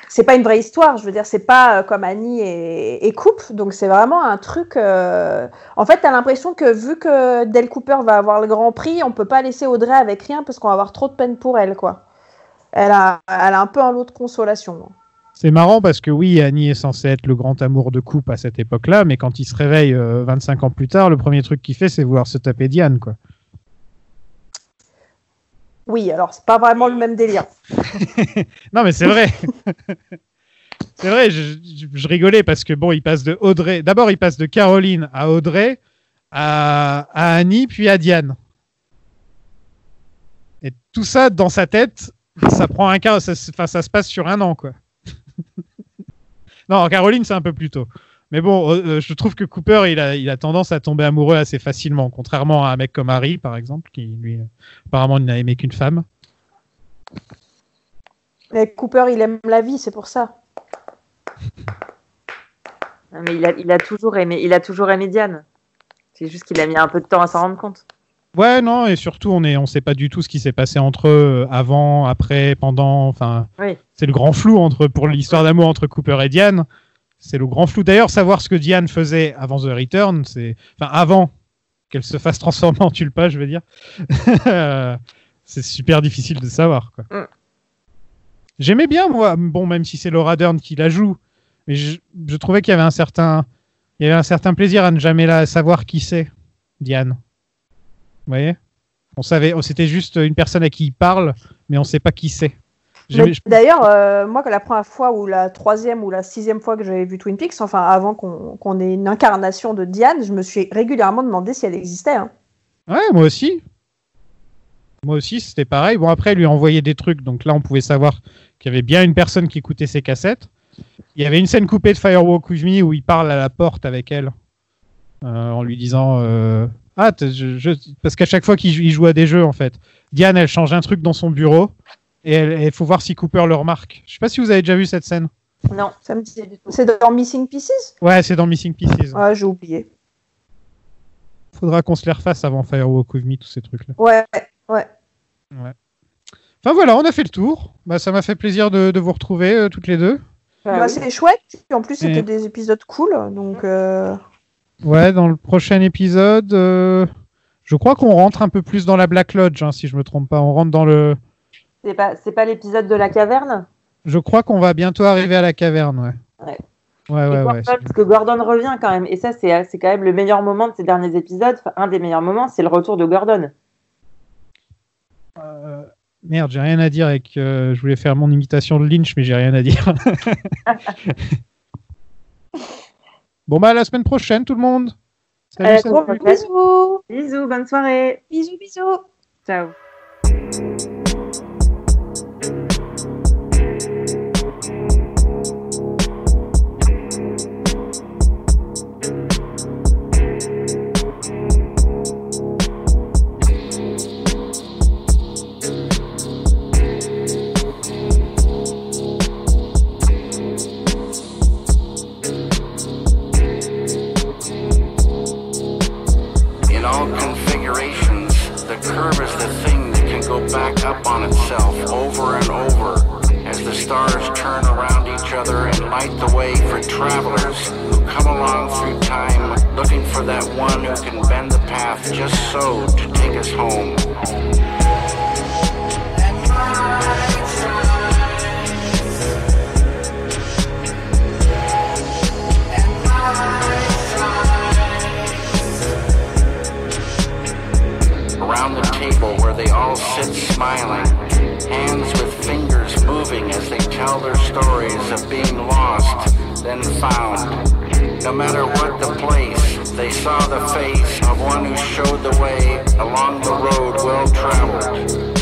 C'est pas une vraie histoire, je veux dire, c'est pas euh, comme Annie et, et Coupe, donc c'est vraiment un truc. En fait, t'as l'impression que vu que Del Cooper va avoir le grand prix, on peut pas laisser Audrey avec rien parce qu'on va avoir trop de peine pour elle, quoi. Elle a, elle a un peu un lot de consolation. C'est marrant parce que oui, Annie est censée être le grand amour de coupe à cette époque-là, mais quand il se réveille euh, 25 ans plus tard, le premier truc qu'il fait, c'est vouloir se taper Diane. Quoi. Oui, alors c'est pas vraiment le même délire. *laughs* Non, mais c'est vrai. *laughs* c'est vrai, je, je- je rigolais parce que bon, il passe de Audrey. D'abord, il passe de Caroline à Audrey, à, à Annie, puis à Diane. Et tout ça dans sa tête, ça prend un quart, ça, ça se passe sur un an, quoi. *laughs* non, Caroline, c'est un peu plus tôt. Mais bon, euh, euh, je trouve que Cooper, il a, il a tendance à tomber amoureux assez facilement, contrairement à un mec comme Harry, par exemple, qui lui, apparemment, n'a aimé qu'une femme. Mais Cooper, il aime la vie, c'est pour ça. Non, Mais il a, il a toujours aimé, il a toujours aimé Diane. C'est juste qu'il a mis un peu de temps à s'en rendre compte. Ouais, non, et surtout, on est, on sait pas du tout ce qui s'est passé entre eux, euh, avant, après, pendant. Enfin, Oui. c'est le grand flou entre pour l'histoire d'amour entre Cooper et Diane. C'est le grand flou. D'ailleurs, savoir ce que Diane faisait avant The Return, c'est, enfin, avant qu'elle se fasse transformer en tulpa, je veux dire, *laughs* c'est super difficile de savoir. Quoi. Mm. J'aimais bien, moi, bon, même si c'est Laura Dern qui la joue, mais je, je trouvais qu'il y avait un certain, il y avait un certain plaisir à ne jamais la savoir qui c'est, Diane. Vous voyez? On savait, oh, c'était juste une personne à qui il parle, mais on sait pas qui c'est. D'ailleurs, euh, moi, la première fois ou la troisième ou la sixième fois que j'avais vu Twin Peaks, enfin avant qu'on ait une incarnation de Diane, je me suis régulièrement demandé si elle existait. hein. Ouais, moi aussi. Moi aussi, c'était pareil. Bon, après, il lui envoyait des trucs, donc là, on pouvait savoir qu'il y avait bien une personne qui écoutait ses cassettes. Il y avait une scène coupée de Firewalk With Me où il parle à la porte avec elle, euh, en lui disant euh, Ah, t- je- je- parce qu'à chaque fois qu'il jou- il joue à des jeux, en fait, Diane, elle change un truc dans son bureau et il faut voir si Cooper le remarque. Je sais pas si vous avez déjà vu cette scène. Non, ça me dit. C'est dans Missing Pieces? Ouais, c'est dans Missing Pieces. Ouais, j'ai oublié. Faudra qu'on se les refasse avant Firewalk With Me, tous ces trucs-là. Ouais, ouais. Ouais. Enfin voilà, on a fait le tour. Bah, ça m'a fait plaisir de, de vous retrouver euh, toutes les deux. Bah, C'est chouette. Puis en plus, c'était Et- des épisodes cool. Donc, euh, Ouais, dans le prochain épisode, euh, je crois qu'on rentre un peu plus dans la Black Lodge, hein, si je me trompe pas. On rentre dans le. c'est pas, pas l'épisode de la caverne? Je crois qu'on va bientôt arriver à la caverne, ouais. Ouais. Ouais, Et ouais, Gordon, ouais. Parce que Gordon revient quand même. Et ça, c'est c'est quand même le meilleur moment de ces derniers épisodes. Enfin, un des meilleurs moments, c'est le retour de Gordon. Merde, j'ai rien à dire avec. euh, je voulais faire mon imitation de Lynch, mais j'ai rien à dire. *laughs* *laughs* bon, bah, à la semaine prochaine, tout le monde. Salut, Euh, salut. gros bisous. Bisous, bonne soirée. Bisous, bisous. Ciao. Back up on itself over and over as the stars turn around each other and light the way for travelers who come along through time looking for that one who can bend the path just so to take us home. Smiling, hands with fingers moving as they tell their stories of being lost, then found. No matter what the place, they saw the face of one who showed the way along the road well traveled.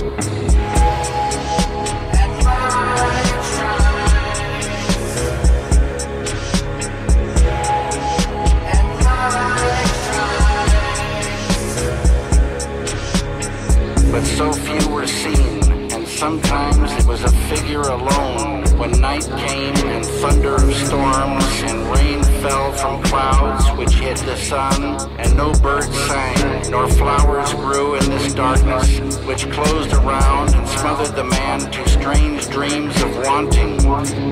But so few were seen, and sometimes it was a figure alone. When night came and thunder of storms and rain fell from clouds which hid the sun, and no birds sang, nor flowers grew in this darkness, which closed around and smothered the man to strange dreams of wanting,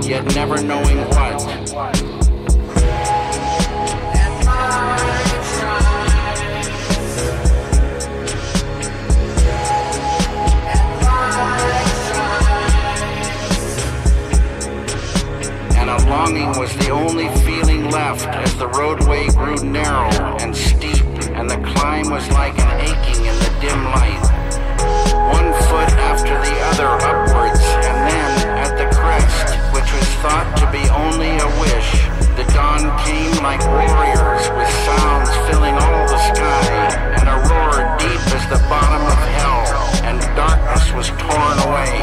yet never knowing what. longing was the only feeling left as the roadway grew narrow and steep, and the climb was like an aching in the dim light. One foot after the other upwards, and then at the crest, which was thought to be only a wish, the dawn came like warriors with sounds filling all the sky, and a roar deep as the bottom of hell, and darkness was torn away,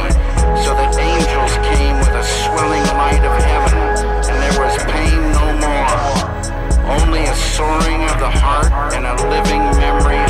so that angels came with a swelling light of heaven there was pain no more, only a soaring of the heart and a living memory